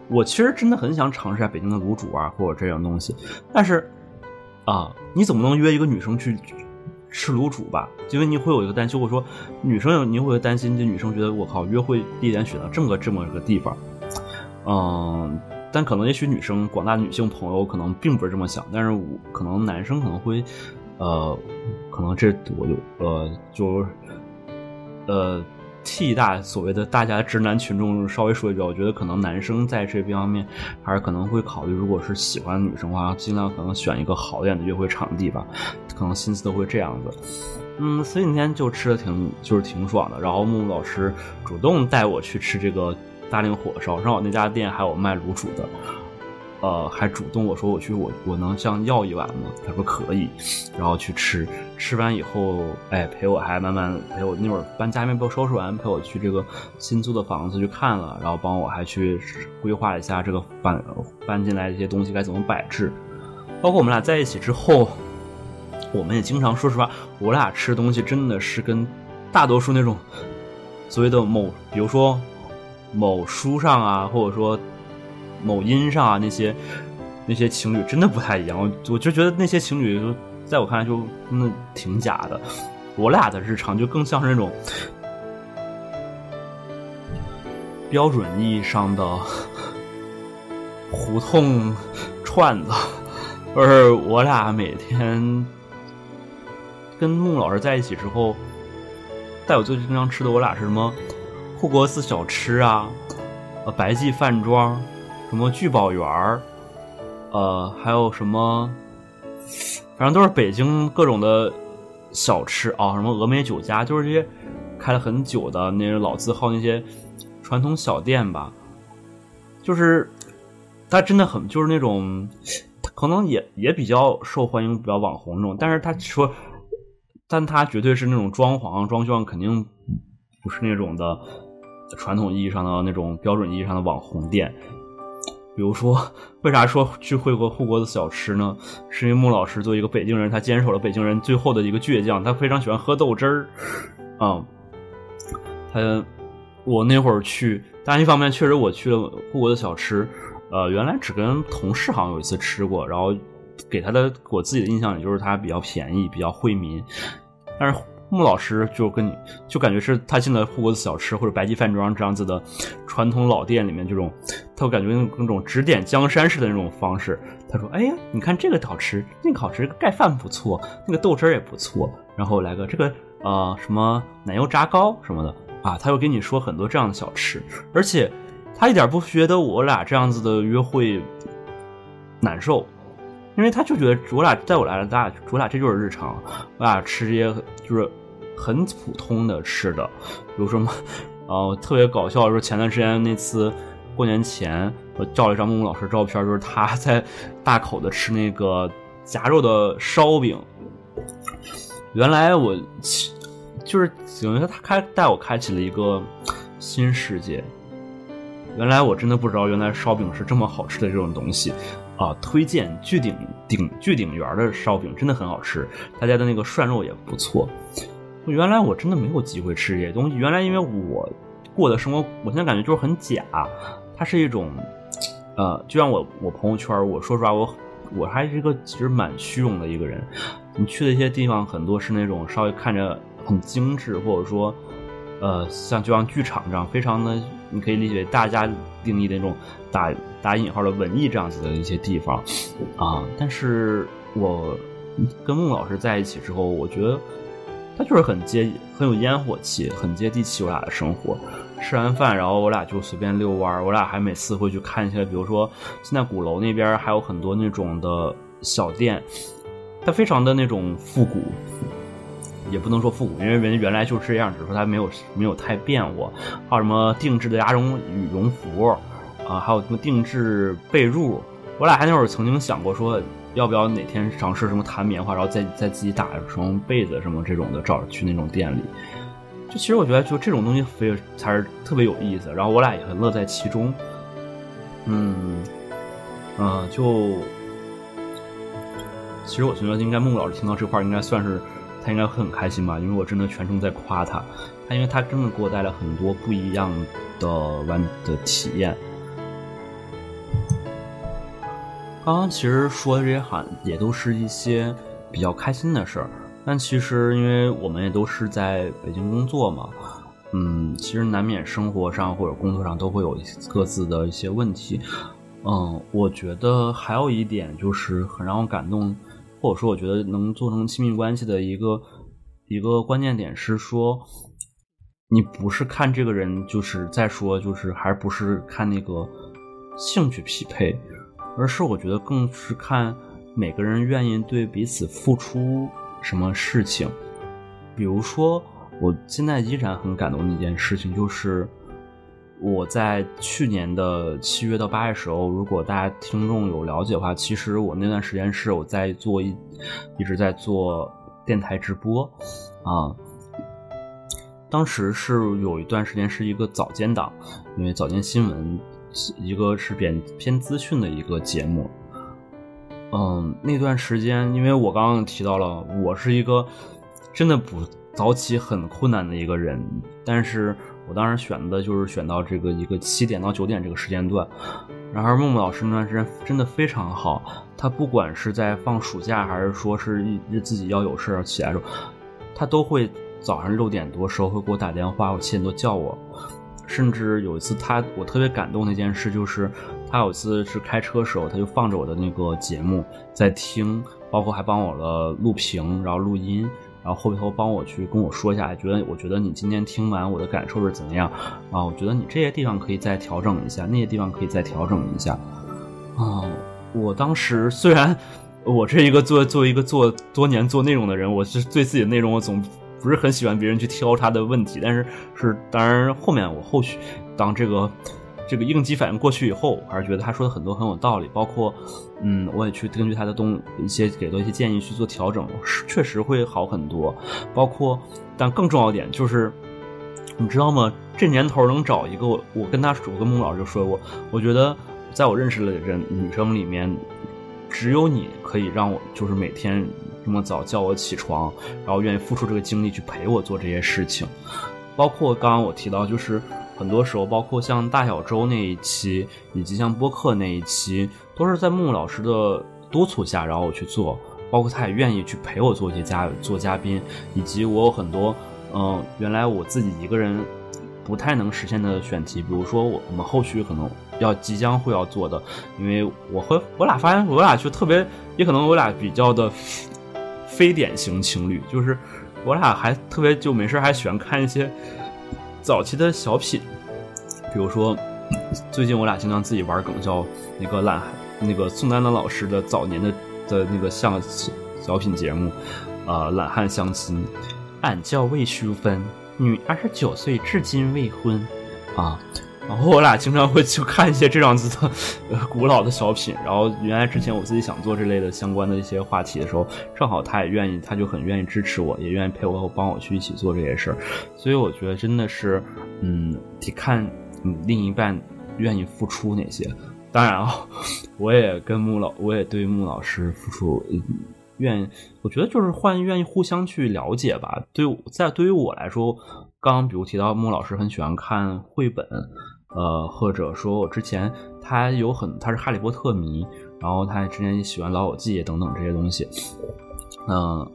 我其实真的很想尝试下北京的卤煮啊，或者这样东西，但是。啊，你怎么能约一个女生去吃卤煮吧？因为你会有一个担心，我说女生有你会担心，这女生觉得我靠，约会地点选到这么个这么个地方，嗯，但可能也许女生广大女性朋友可能并不是这么想，但是我可能男生可能会，呃，可能这我就呃就呃。替大所谓的大家直男群众稍微说一句，我觉得可能男生在这方面还是可能会考虑，如果是喜欢女生的话，尽量可能选一个好一点的约会场地吧，可能心思都会这样子。嗯，所以那天就吃的挺就是挺爽的。然后木木老师主动带我去吃这个大令火烧，正好那家店还有卖卤煮的。呃，还主动我说我去我我能像要一碗吗？他说可以，然后去吃，吃完以后，哎，陪我还慢慢陪我那会儿搬家没被收拾完，陪我去这个新租的房子去看了，然后帮我还去规划一下这个搬搬进来这些东西该怎么摆置，包括我们俩在一起之后，我们也经常说实话，我俩吃东西真的是跟大多数那种所谓的某，比如说某书上啊，或者说。某音上啊，那些那些情侣真的不太一样，我我就觉得那些情侣，在我看来就真的挺假的。我俩的日常就更像是那种标准意义上的胡同串子，而我俩每天跟穆老师在一起之后，带我最经常吃的，我俩是什么护国寺小吃啊，呃，白记饭庄。什么聚宝园儿，呃，还有什么，反正都是北京各种的小吃啊，什么峨眉酒家，就是这些开了很久的那些老字号那些传统小店吧。就是它真的很，就是那种可能也也比较受欢迎，比较网红那种。但是他说，但他绝对是那种装潢装修肯定不是那种的传统意义上的那种标准意义上的网红店。比如说，为啥说去惠国护国的小吃呢？是因为穆老师作为一个北京人，他坚守了北京人最后的一个倔强，他非常喜欢喝豆汁儿。啊，他我那会儿去，但一方面确实我去了护国的小吃，呃，原来只跟同事好像有一次吃过，然后给他的我自己的印象也就是它比较便宜，比较惠民，但是。穆老师就跟你就感觉是他进了护国寺小吃或者白记饭庄这样子的传统老店里面，这种他感觉那种指点江山式的那种方式。他说：“哎呀，你看这个好吃，那个好吃，盖饭不错，那个豆汁儿也不错，然后来个这个呃什么奶油炸糕什么的啊。”他又跟你说很多这样的小吃，而且他一点不觉得我俩这样子的约会难受。因为他就觉得我俩在我来了，咱俩我俩这就是日常，我俩吃这些就是很普通的吃的，比如说，呃，特别搞笑的说，前段时间那次过年前，我照了一张木木老师照片，就是他在大口的吃那个夹肉的烧饼。原来我就是等于他开带我开启了一个新世界。原来我真的不知道，原来烧饼是这么好吃的这种东西。啊，推荐聚鼎鼎聚鼎园的烧饼真的很好吃，他家的那个涮肉也不错。原来我真的没有机会吃这些东西，原来因为我过的生活，我现在感觉就是很假。它是一种，呃，就像我我朋友圈，我说实话，我我还是一个其实蛮虚荣的一个人。你去的一些地方，很多是那种稍微看着很精致，或者说，呃，像就像剧场这样，非常的你可以理解为大家定义的那种打打引号的文艺这样子的一些地方啊。但是我跟孟老师在一起之后，我觉得他就是很接很有烟火气，很接地气。我俩的生活，吃完饭，然后我俩就随便遛弯儿我俩还每次会去看一些，比如说现在鼓楼那边还有很多那种的小店。它非常的那种复古，也不能说复古，因为人家原来就是这样，只是说它没有没有太变过。还有什么定制的鸭绒羽绒服啊，还有什么定制被褥。我俩还那会儿曾经想过说，要不要哪天尝试什么弹棉花，然后再再自己打成被子什么这种的，找去那种店里。就其实我觉得，就这种东西非才是特别有意思。然后我俩也很乐在其中。嗯，嗯，就。其实我觉得应该孟老师听到这块应该算是他应该会很开心吧，因为我真的全程在夸他，他因为他真的给我带来很多不一样的玩的体验。刚刚其实说的这些喊也都是一些比较开心的事儿，但其实因为我们也都是在北京工作嘛，嗯，其实难免生活上或者工作上都会有各自的一些问题。嗯，我觉得还有一点就是很让我感动。或者说，我觉得能做成亲密关系的一个一个关键点是说，你不是看这个人，就是再说，就是还不是看那个兴趣匹配，而是我觉得更是看每个人愿意对彼此付出什么事情。比如说，我现在依然很感动的一件事情就是。我在去年的七月到八月时候，如果大家听众有了解的话，其实我那段时间是我在做一一直在做电台直播啊。当时是有一段时间是一个早间档，因为早间新闻一个是偏偏资讯的一个节目。嗯，那段时间，因为我刚刚提到了，我是一个真的不早起很困难的一个人，但是。我当时选的就是选到这个一个七点到九点这个时间段，然而梦梦老师那段时间真的非常好，他不管是在放暑假还是说是一自己要有事儿起来的时候，他都会早上六点多时候会给我打电话，我七点多叫我，甚至有一次他我特别感动的一件事就是，他有一次是开车时候他就放着我的那个节目在听，包括还帮我了录屏，然后录音。然后后头帮我去跟我说一下，觉得我觉得你今天听完我的感受是怎么样啊？我觉得你这些地方可以再调整一下，那些地方可以再调整一下啊。我当时虽然我这一个做作为一个做多年做内容的人，我是对自己的内容我总不是很喜欢别人去挑他的问题，但是是当然后面我后续当这个。这个应激反应过去以后，我还是觉得他说的很多很有道理，包括，嗯，我也去根据他的东一些给到一些建议去做调整，确实会好很多。包括，但更重要一点就是，你知道吗？这年头能找一个我，我跟他，我跟孟老师就说过，我觉得在我认识的人女生里面，只有你可以让我就是每天这么早叫我起床，然后愿意付出这个精力去陪我做这些事情。包括刚刚我提到就是。很多时候，包括像大小周那一期，以及像播客那一期，都是在木木老师的督促下，然后我去做。包括他也愿意去陪我做一些嘉做嘉宾，以及我有很多，嗯，原来我自己一个人不太能实现的选题，比如说我我们后续可能要即将会要做的，因为我和我俩发现我俩就特别，也可能我俩比较的非典型情侣，就是我俩还特别就没事还喜欢看一些。早期的小品，比如说，最近我俩经常自己玩梗，叫那个懒，那个宋丹丹老师的早年的的那个相小品节目，呃，懒汉相亲，俺叫魏淑芬，女，二十九岁，至今未婚，啊。然后我俩经常会去看一些这样子的 呃古老的小品。然后原来之前我自己想做这类的相关的一些话题的时候，正好他也愿意，他就很愿意支持我，也愿意陪我帮我去一起做这些事儿。所以我觉得真的是，嗯，得看嗯另一半愿意付出哪些。当然啊，我也跟穆老，我也对穆老师付出，愿，我觉得就是换愿意互相去了解吧。对，在对于我来说，刚刚比如提到穆老师很喜欢看绘本。呃，或者说我之前他有很他是哈利波特迷，然后他之前喜欢老友记等等这些东西，嗯，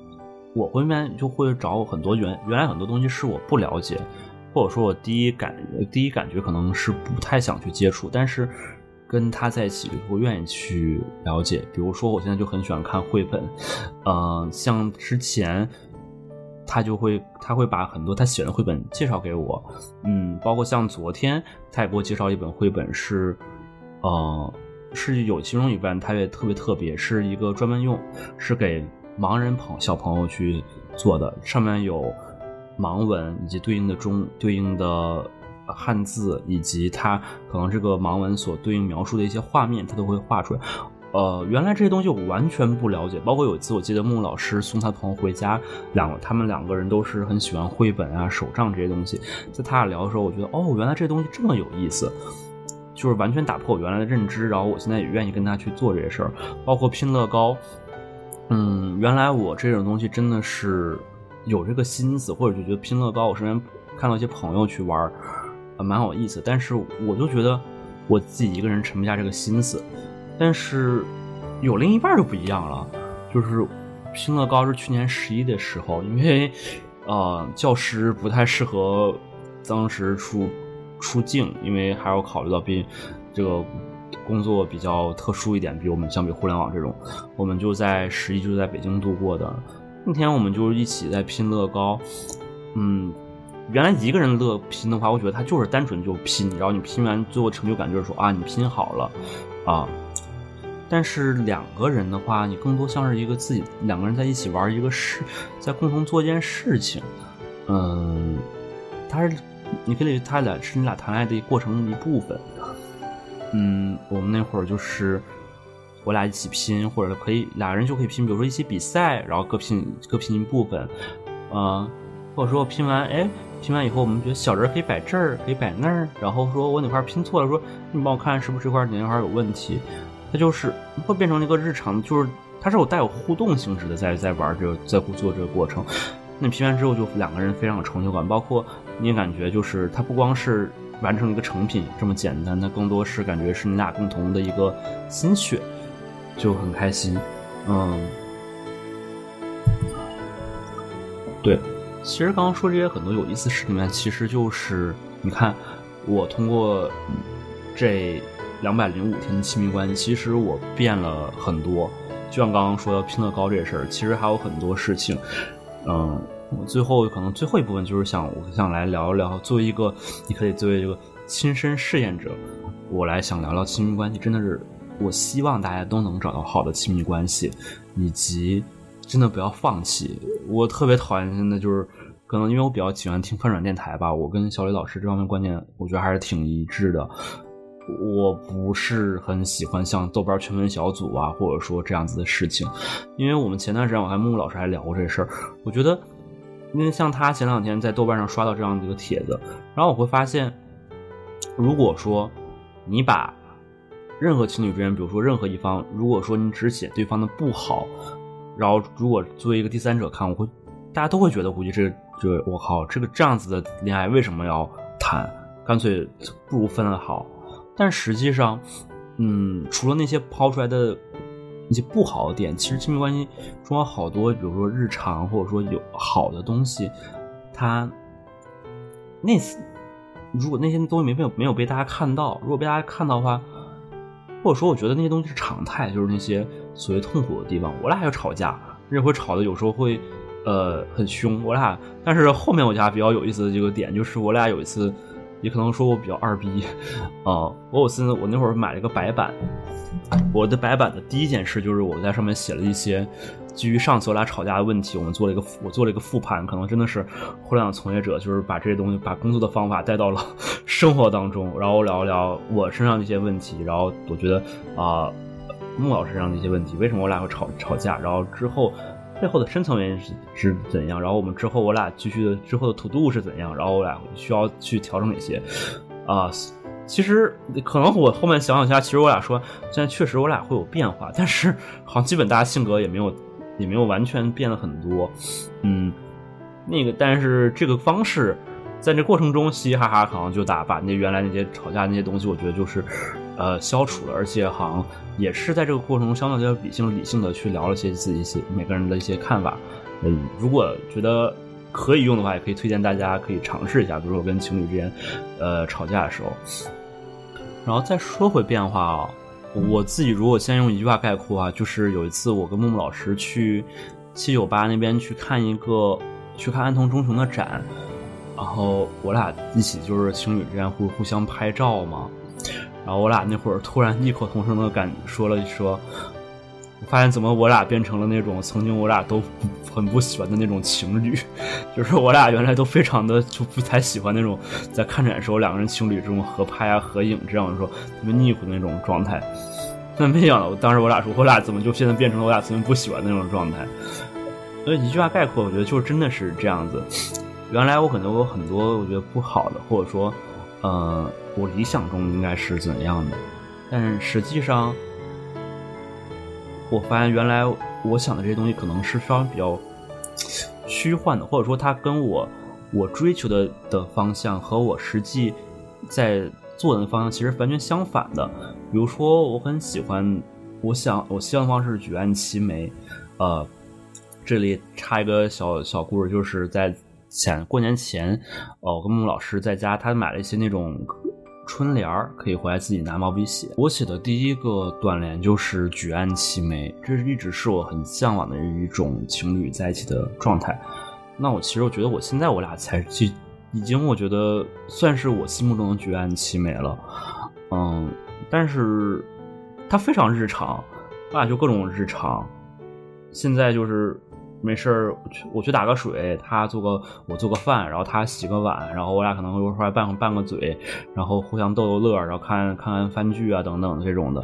我后面就会找很多原原来很多东西是我不了解，或者说我第一感第一感觉可能是不太想去接触，但是跟他在一起我愿意去了解。比如说我现在就很喜欢看绘本，嗯，像之前。他就会，他会把很多他喜欢的绘本介绍给我，嗯，包括像昨天他也给我介绍一本绘本，是，呃，是有其中一本他也特别特别，是一个专门用是给盲人朋小朋友去做的，上面有盲文以及对应的中对应的汉字，以及他可能这个盲文所对应描述的一些画面，他都会画出来。呃，原来这些东西我完全不了解。包括有一次，我记得木木老师送他朋友回家，两他们两个人都是很喜欢绘本啊、手账这些东西。在他俩聊的时候，我觉得哦，原来这东西这么有意思，就是完全打破我原来的认知。然后我现在也愿意跟他去做这些事儿，包括拼乐高。嗯，原来我这种东西真的是有这个心思，或者就觉得拼乐高，我身边看到一些朋友去玩，啊，蛮有意思。但是我就觉得我自己一个人沉不下这个心思。但是有另一半就不一样了，就是拼乐高是去年十一的时候，因为呃教师不太适合当时出出境，因为还要考虑到比这个工作比较特殊一点，比我们相比互联网这种，我们就在十一就在北京度过的。那天我们就一起在拼乐高，嗯，原来一个人乐拼的话，我觉得他就是单纯就拼，然后你拼完最后成就感就是说啊你拼好了啊。但是两个人的话，你更多像是一个自己两个人在一起玩一个事，在共同做一件事情。嗯，他是你可以他俩是你俩谈恋爱的过程的一部分。嗯，我们那会儿就是我俩一起拼，或者可以俩人就可以拼，比如说一起比赛，然后各拼各拼一部分。嗯，或者说拼完，哎，拼完以后我们觉得小人可以摆这儿，可以摆那儿，然后说我哪块拼错了，说你帮我看是不是这块哪块有问题。它就是会变成一个日常，就是它是有带有互动性质的，在在玩这个，在做这个过程。那拼完之后，就两个人非常有成就感，包括你感觉就是它不光是完成一个成品这么简单，它更多是感觉是你俩共同的一个心血，就很开心。嗯，对，其实刚刚说这些很多有意思事里面，其实就是你看我通过这。两百零五天的亲密关系，其实我变了很多。就像刚刚说的拼乐高这事儿，其实还有很多事情。嗯，我最后可能最后一部分就是想，我想来聊一聊，作为一个，你可以作为一个亲身试验者，我来想聊聊亲密关系。真的是，我希望大家都能找到好的亲密关系，以及真的不要放弃。我特别讨厌的就是，可能因为我比较喜欢听翻转电台吧，我跟小李老师这方面观念，我觉得还是挺一致的。我不是很喜欢像豆瓣全文小组啊，或者说这样子的事情，因为我们前段时间我还木木老师还聊过这事儿。我觉得，因为像他前两天在豆瓣上刷到这样的一个帖子，然后我会发现，如果说你把任何情侣之间，比如说任何一方，如果说你只写对方的不好，然后如果作为一个第三者看，我会大家都会觉得，估计这这我靠，这个这样子的恋爱为什么要谈？干脆不如分了好。但实际上，嗯，除了那些抛出来的那些不好的点，其实亲密关系中好多，比如说日常或者说有好的东西，它那次如果那些东西没被没有被大家看到，如果被大家看到的话，或者说我觉得那些东西是常态，就是那些所谓痛苦的地方，我俩还要吵架，这会吵的有时候会呃很凶，我俩，但是后面我家比较有意思的这个点就是我俩有一次。也可能说我比较二逼，啊，我有次我那会儿买了一个白板，我的白板的第一件事就是我在上面写了一些基于上次我俩吵架的问题，我们做了一个我做了一个复盘，可能真的是互联网从业者就是把这些东西把工作的方法带到了 生活当中，然后聊一聊我身上的一些问题，然后我觉得啊穆老师身上的一些问题，为什么我俩会吵吵架，然后之后。背后的深层原因是是怎样？然后我们之后我俩继续的之后的 to do 是怎样？然后我俩需要去调整哪些？啊，其实可能我后面想想下，其实我俩说现在确实我俩会有变化，但是好像基本大家性格也没有也没有完全变了很多。嗯，那个但是这个方式在这过程中嘻嘻哈哈，好像就打把那原来那些吵架那些东西，我觉得就是呃消除了，而且好像也是在这个过程中相对比较理性理性的去聊了些自己一些每个人的一些看法。嗯，如果觉得可以用的话，也可以推荐大家可以尝试一下，比如说跟情侣之间呃吵架的时候。然后再说回变化啊，我自己如果先用一句话概括啊，就是有一次我跟木木老师去七九八那边去看一个去看安藤忠雄的展，然后我俩一起就是情侣之间互互相拍照嘛，然后我俩那会儿突然异口同声的感说了说。我发现怎么我俩变成了那种曾经我俩都很不喜欢的那种情侣，就是我俩原来都非常的就不太喜欢那种在看展的时候两个人情侣这种合拍啊合影这样说特别腻乎的那种状态。但没想到，我当时我俩说我俩怎么就现在变成了我俩曾经不喜欢的那种状态？所以一句话概括，我觉得就真的是这样子。原来我可能有很多我觉得不好的，或者说，呃，我理想中应该是怎样的，但实际上。我发现原来我想的这些东西可能是稍微比较虚幻的，或者说它跟我我追求的的方向和我实际在做的方向其实完全相反的。比如说，我很喜欢，我想我希望的方式举案齐眉。呃，这里插一个小小故事，就是在前过年前，呃，我跟木木老师在家，他买了一些那种。春联儿可以回来自己拿毛笔写。我写的第一个短联就是“举案齐眉”，这是一直是我很向往的一种情侣在一起的状态。那我其实我觉得我现在我俩才已已经我觉得算是我心目中的举案齐眉了。嗯，但是它非常日常，我俩就各种日常。现在就是。没事儿，我去我去打个水，他做个我做个饭，然后他洗个碗，然后我俩可能会出来拌拌个嘴，然后互相逗逗乐，然后看看看番剧啊等等这种的。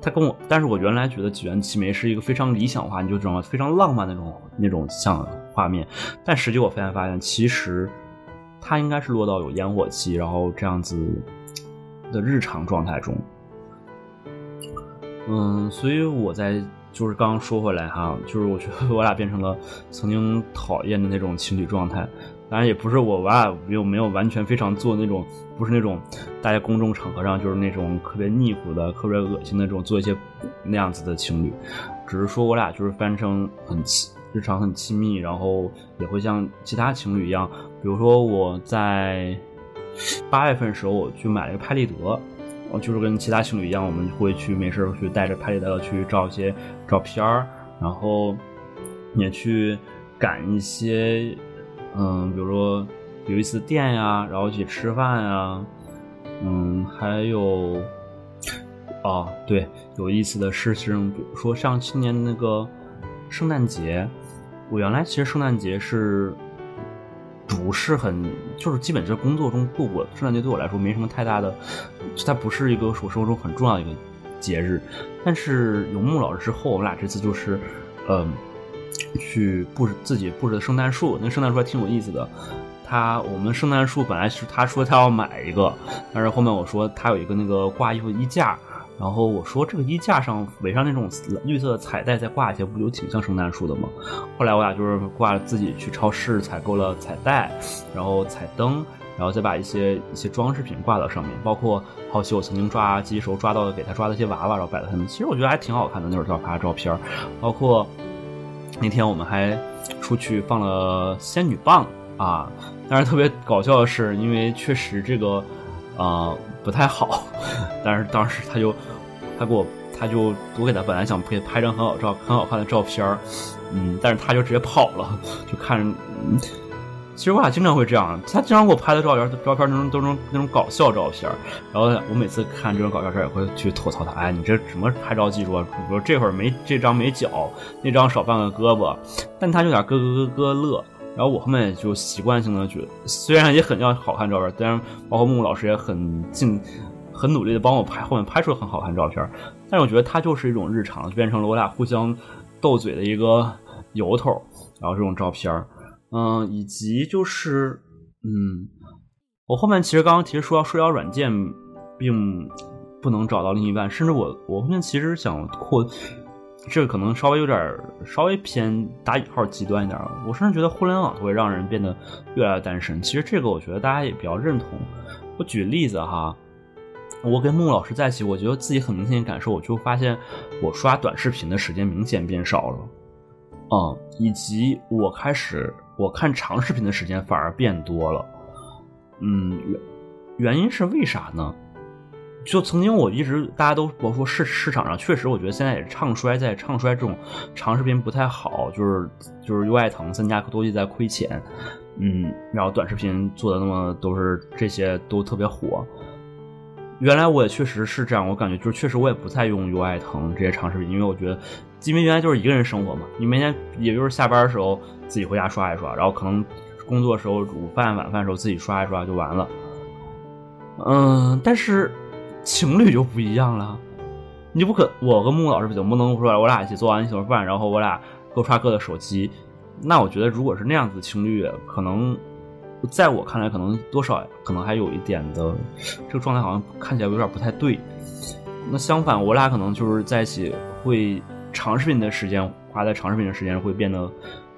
他跟我，但是我原来觉得举案齐眉是一个非常理想化，你就知道非常浪漫那种那种像画面，但实际我发现发现，其实他应该是落到有烟火气，然后这样子的日常状态中。嗯，所以我在。就是刚刚说回来哈，就是我觉得 我俩变成了曾经讨厌的那种情侣状态，当然也不是我我俩没有没有完全非常做那种，不是那种大家公众场合上就是那种特别腻乎的、特别恶心的那种做一些那样子的情侣，只是说我俩就是翻成很亲日常很亲密，然后也会像其他情侣一样，比如说我在八月份时候我去买了一个拍立得。我就是跟其他情侣一样，我们会去没事去带着拍立得去照一些照片儿，然后也去赶一些，嗯，比如说有一次店呀，然后一起吃饭呀，嗯，还有，哦，对，有意思的事情，比如说像今年那个圣诞节，我原来其实圣诞节是。不是很，就是基本在工作中度过。圣诞节对我来说没什么太大的，它不是一个我生活中很重要的一个节日。但是有木老师之后，我们俩这次就是，嗯，去布置自己布置的圣诞树。那圣诞树还挺有意思的。他我们圣诞树本来是他说他要买一个，但是后面我说他有一个那个挂衣服衣架。然后我说这个衣架上围上那种绿色的彩带，再挂一些，不就挺像圣诞树的吗？后来我俩就是挂自己去超市采购了彩带，然后彩灯，然后再把一些一些装饰品挂到上面，包括好奇我曾经抓鸡时候抓到的给他抓的一些娃娃，然后摆在上面。其实我觉得还挺好看的那会照拍的照片，包括那天我们还出去放了仙女棒啊，但是特别搞笑的是，因为确实这个啊。不太好，但是当时他就，他给我，他就我给他本来想给拍张很好照、很好看的照片嗯，但是他就直接跑了，就看着，其实我俩经常会这样，他经常给我拍的照片，照片都是都是那种搞笑照片然后我每次看这种搞笑照片，也会去吐槽他，哎，你这什么拍照技术啊？比如这会儿没这张没脚，那张少半个胳膊，但他就点咯咯咯咯乐。然后我后面也就习惯性的觉得，虽然也很要好看照片，但是包括木木老师也很尽、很努力的帮我拍，后面拍出了很好看照片。但是我觉得它就是一种日常，就变成了我俩互相斗嘴的一个由头。然后这种照片，嗯，以及就是，嗯，我后面其实刚刚提说要社交软件，并不能找到另一半，甚至我我后面其实想扩。这个可能稍微有点稍微偏打引号极端一点。我甚至觉得互联网会让人变得越来越单身。其实这个我觉得大家也比较认同。我举例子哈，我跟木木老师在一起，我觉得自己很明显感受，我就发现我刷短视频的时间明显变少了，嗯，以及我开始我看长视频的时间反而变多了，嗯，原原因是为啥呢？就曾经我一直大家都我说市市场上确实，我觉得现在也唱衰，在唱衰这种长视频不太好，就是就是优爱腾、三家都在亏钱，嗯，然后短视频做的那么都是这些都特别火。原来我也确实是这样，我感觉就是确实我也不再用优爱腾这些长视频，因为我觉得因为原来就是一个人生活嘛，你每天也就是下班的时候自己回家刷一刷，然后可能工作的时候午饭晚饭的时候自己刷一刷就完了。嗯，但是。情侣就不一样了，你不可，我跟木木老师总不能说我俩一起做完一起做饭，然后我俩各刷各的手机。那我觉得，如果是那样子情侣，可能在我看来，可能多少可能还有一点的这个状态，好像看起来有点不太对。那相反，我俩可能就是在一起会长视频的时间花在长视频的时间会变得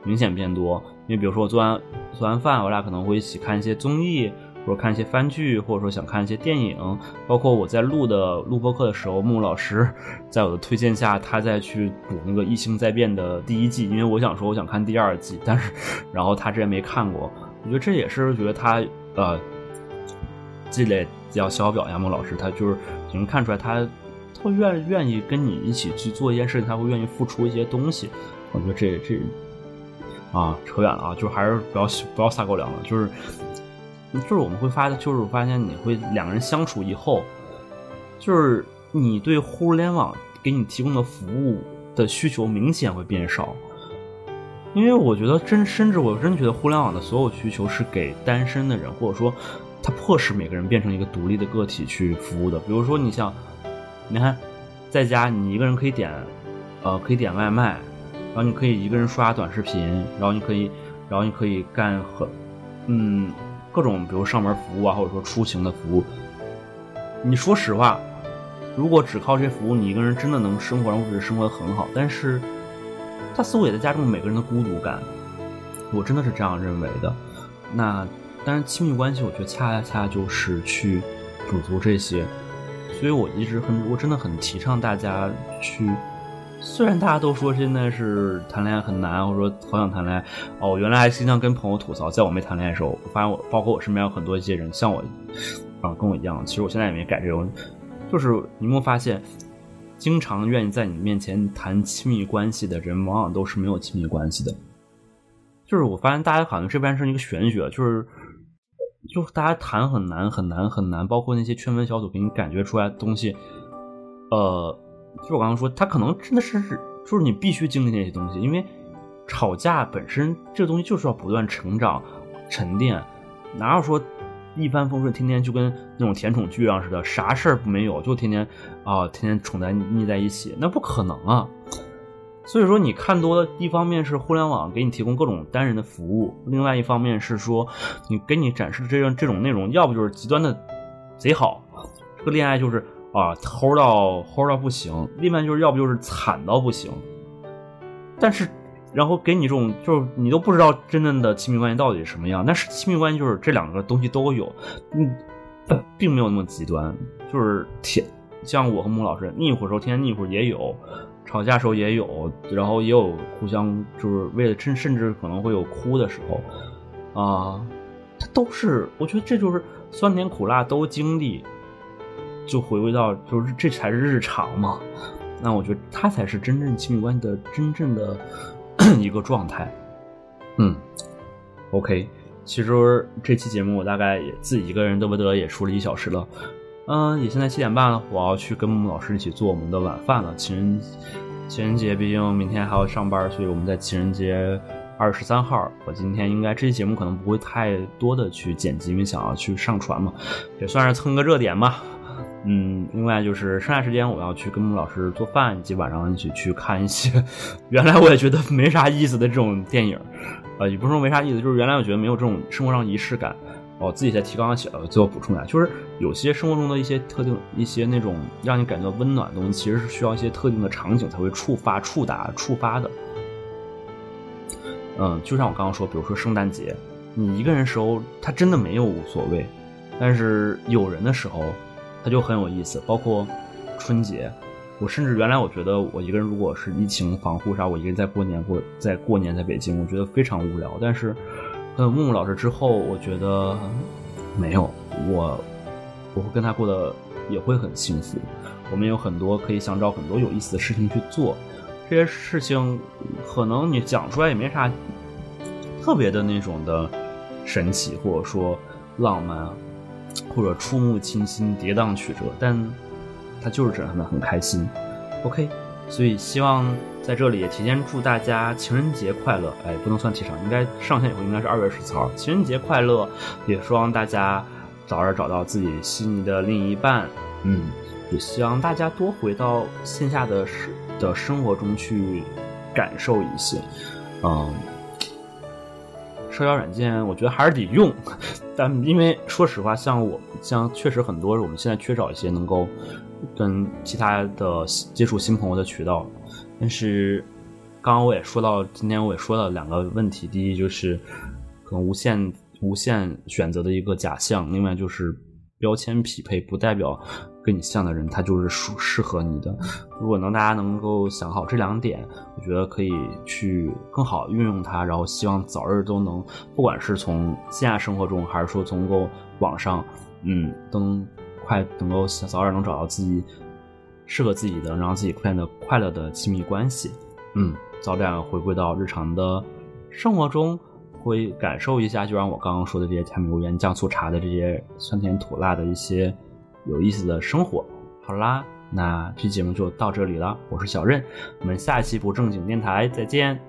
明显变多。因为比如说我做完做完饭，我俩可能会一起看一些综艺。或者看一些番剧，或者说想看一些电影，包括我在录的录播课的时候，木木老师在我的推荐下，他再去补那个《异星在变》的第一季，因为我想说我想看第二季，但是然后他之前没看过，我觉得这也是觉得他呃积累要小表扬木老师，他就是能看出来他他愿愿意跟你一起去做一件事情，他会愿意付出一些东西，我觉得这这啊扯远了啊，就还是不要不要撒狗粮了，就是。就是我们会发，就是我发现你会两个人相处以后，就是你对互联网给你提供的服务的需求明显会变少，因为我觉得真甚至我真觉得互联网的所有需求是给单身的人，或者说它迫使每个人变成一个独立的个体去服务的。比如说你像，你看在家你一个人可以点，呃可以点外卖，然后你可以一个人刷短视频，然后你可以，然后你可以干很，嗯。各种，比如上门服务啊，或者说出行的服务，你说实话，如果只靠这些服务，你一个人真的能生活上物质生活的很好。但是，它似乎也在加重每个人的孤独感。我真的是这样认为的。那，但是亲密关系，我觉得恰恰就是去补足这些。所以我一直很，我真的很提倡大家去。虽然大家都说现在是谈恋爱很难，或者说好想谈恋爱，哦，我原来还经常跟朋友吐槽，在我没谈恋爱的时候，我发现我，包括我身边有很多一些人，像我，啊，跟我一样，其实我现在也没改这种，就是你有没有发现，经常愿意在你面前谈亲密关系的人，往往都是没有亲密关系的。就是我发现大家好像这边是一个玄学，就是，就大家谈很难很难很难，包括那些圈粉小组给你感觉出来的东西，呃。就我刚刚说，他可能真的是，就是你必须经历那些东西，因为吵架本身这个东西就是要不断成长、沉淀，哪有说一帆风顺，天天就跟那种甜宠剧一样似的，啥事儿没有，就天天啊，天天宠在腻在一起，那不可能啊。所以说，你看多的一方面是互联网给你提供各种单人的服务，另外一方面是说你给你展示的这样这种内容，要不就是极端的贼好，这个恋爱就是。啊，齁到齁到不行，另外就是要不就是惨到不行。但是，然后给你这种就是你都不知道真正的亲密关系到底是什么样。但是亲密关系就是这两个东西都有，嗯，并没有那么极端。就是天，像我和穆老师腻乎时候，天天腻乎也有，吵架时候也有，然后也有互相就是为了甚甚至可能会有哭的时候啊，它都是我觉得这就是酸甜苦辣都经历。就回归到，就是这才是日常嘛。那我觉得他才是真正亲密关系的真正的 一个状态。嗯，OK，其实这期节目我大概也自己一个人嘚不嘚也说了一小时了。嗯，也现在七点半了，我要去跟木木老师一起做我们的晚饭了。情人情人节，毕竟明天还要上班，所以我们在情人节二十三号，我今天应该这期节目可能不会太多的去剪辑，因为想要去上传嘛，也算是蹭个热点吧。嗯，另外就是剩下时间我要去跟木老师做饭，以及晚上一起去看一些 原来我也觉得没啥意思的这种电影，呃，也不是说没啥意思，就是原来我觉得没有这种生活上仪式感，哦，自己在提纲上写了，最后补充一下，就是有些生活中的一些特定、一些那种让你感觉到温暖的东西，其实是需要一些特定的场景才会触发、触达、触发的。嗯，就像我刚刚说，比如说圣诞节，你一个人时候，他真的没有无所谓，但是有人的时候，他就很有意思。包括春节，我甚至原来我觉得我一个人如果是疫情防护啥，我一个人在过年过在过年在北京，我觉得非常无聊。但是，呃，木木老师之后，我觉得没有我，我会跟他过得也会很幸福。我们有很多可以想找很多有意思的事情去做。这些事情可能你讲出来也没啥特别的那种的神奇，或者说浪漫，或者触目惊心、跌宕曲折，但它就是这样的很开心。OK，所以希望在这里也提前祝大家情人节快乐。哎，不能算提成，应该上线以后应该是二月十四号，情人节快乐！也希望大家早日找到自己心仪的另一半。嗯，也希望大家多回到线下的时。的生活中去感受一些，嗯，社交软件我觉得还是得用，但因为说实话，像我像确实很多我们现在缺少一些能够跟其他的接触新朋友的渠道，但是刚刚我也说到，今天我也说了两个问题，第一就是可能无限无限选择的一个假象，另外就是标签匹配不代表。跟你像的人，他就是属适合你的。如果能大家能够想好这两点，我觉得可以去更好运用它。然后希望早日都能，不管是从线下生活中，还是说从够网上，嗯，都能快能够早点能找到自己适合自己的，让自己变得快乐的亲密关系。嗯，早点回归到日常的生活中，会感受一下，就像我刚刚说的这些甜米油盐酱醋茶的这些酸甜苦辣的一些。有意思的生活，好啦，那这节目就到这里了。我是小任，我们下期不正经电台再见。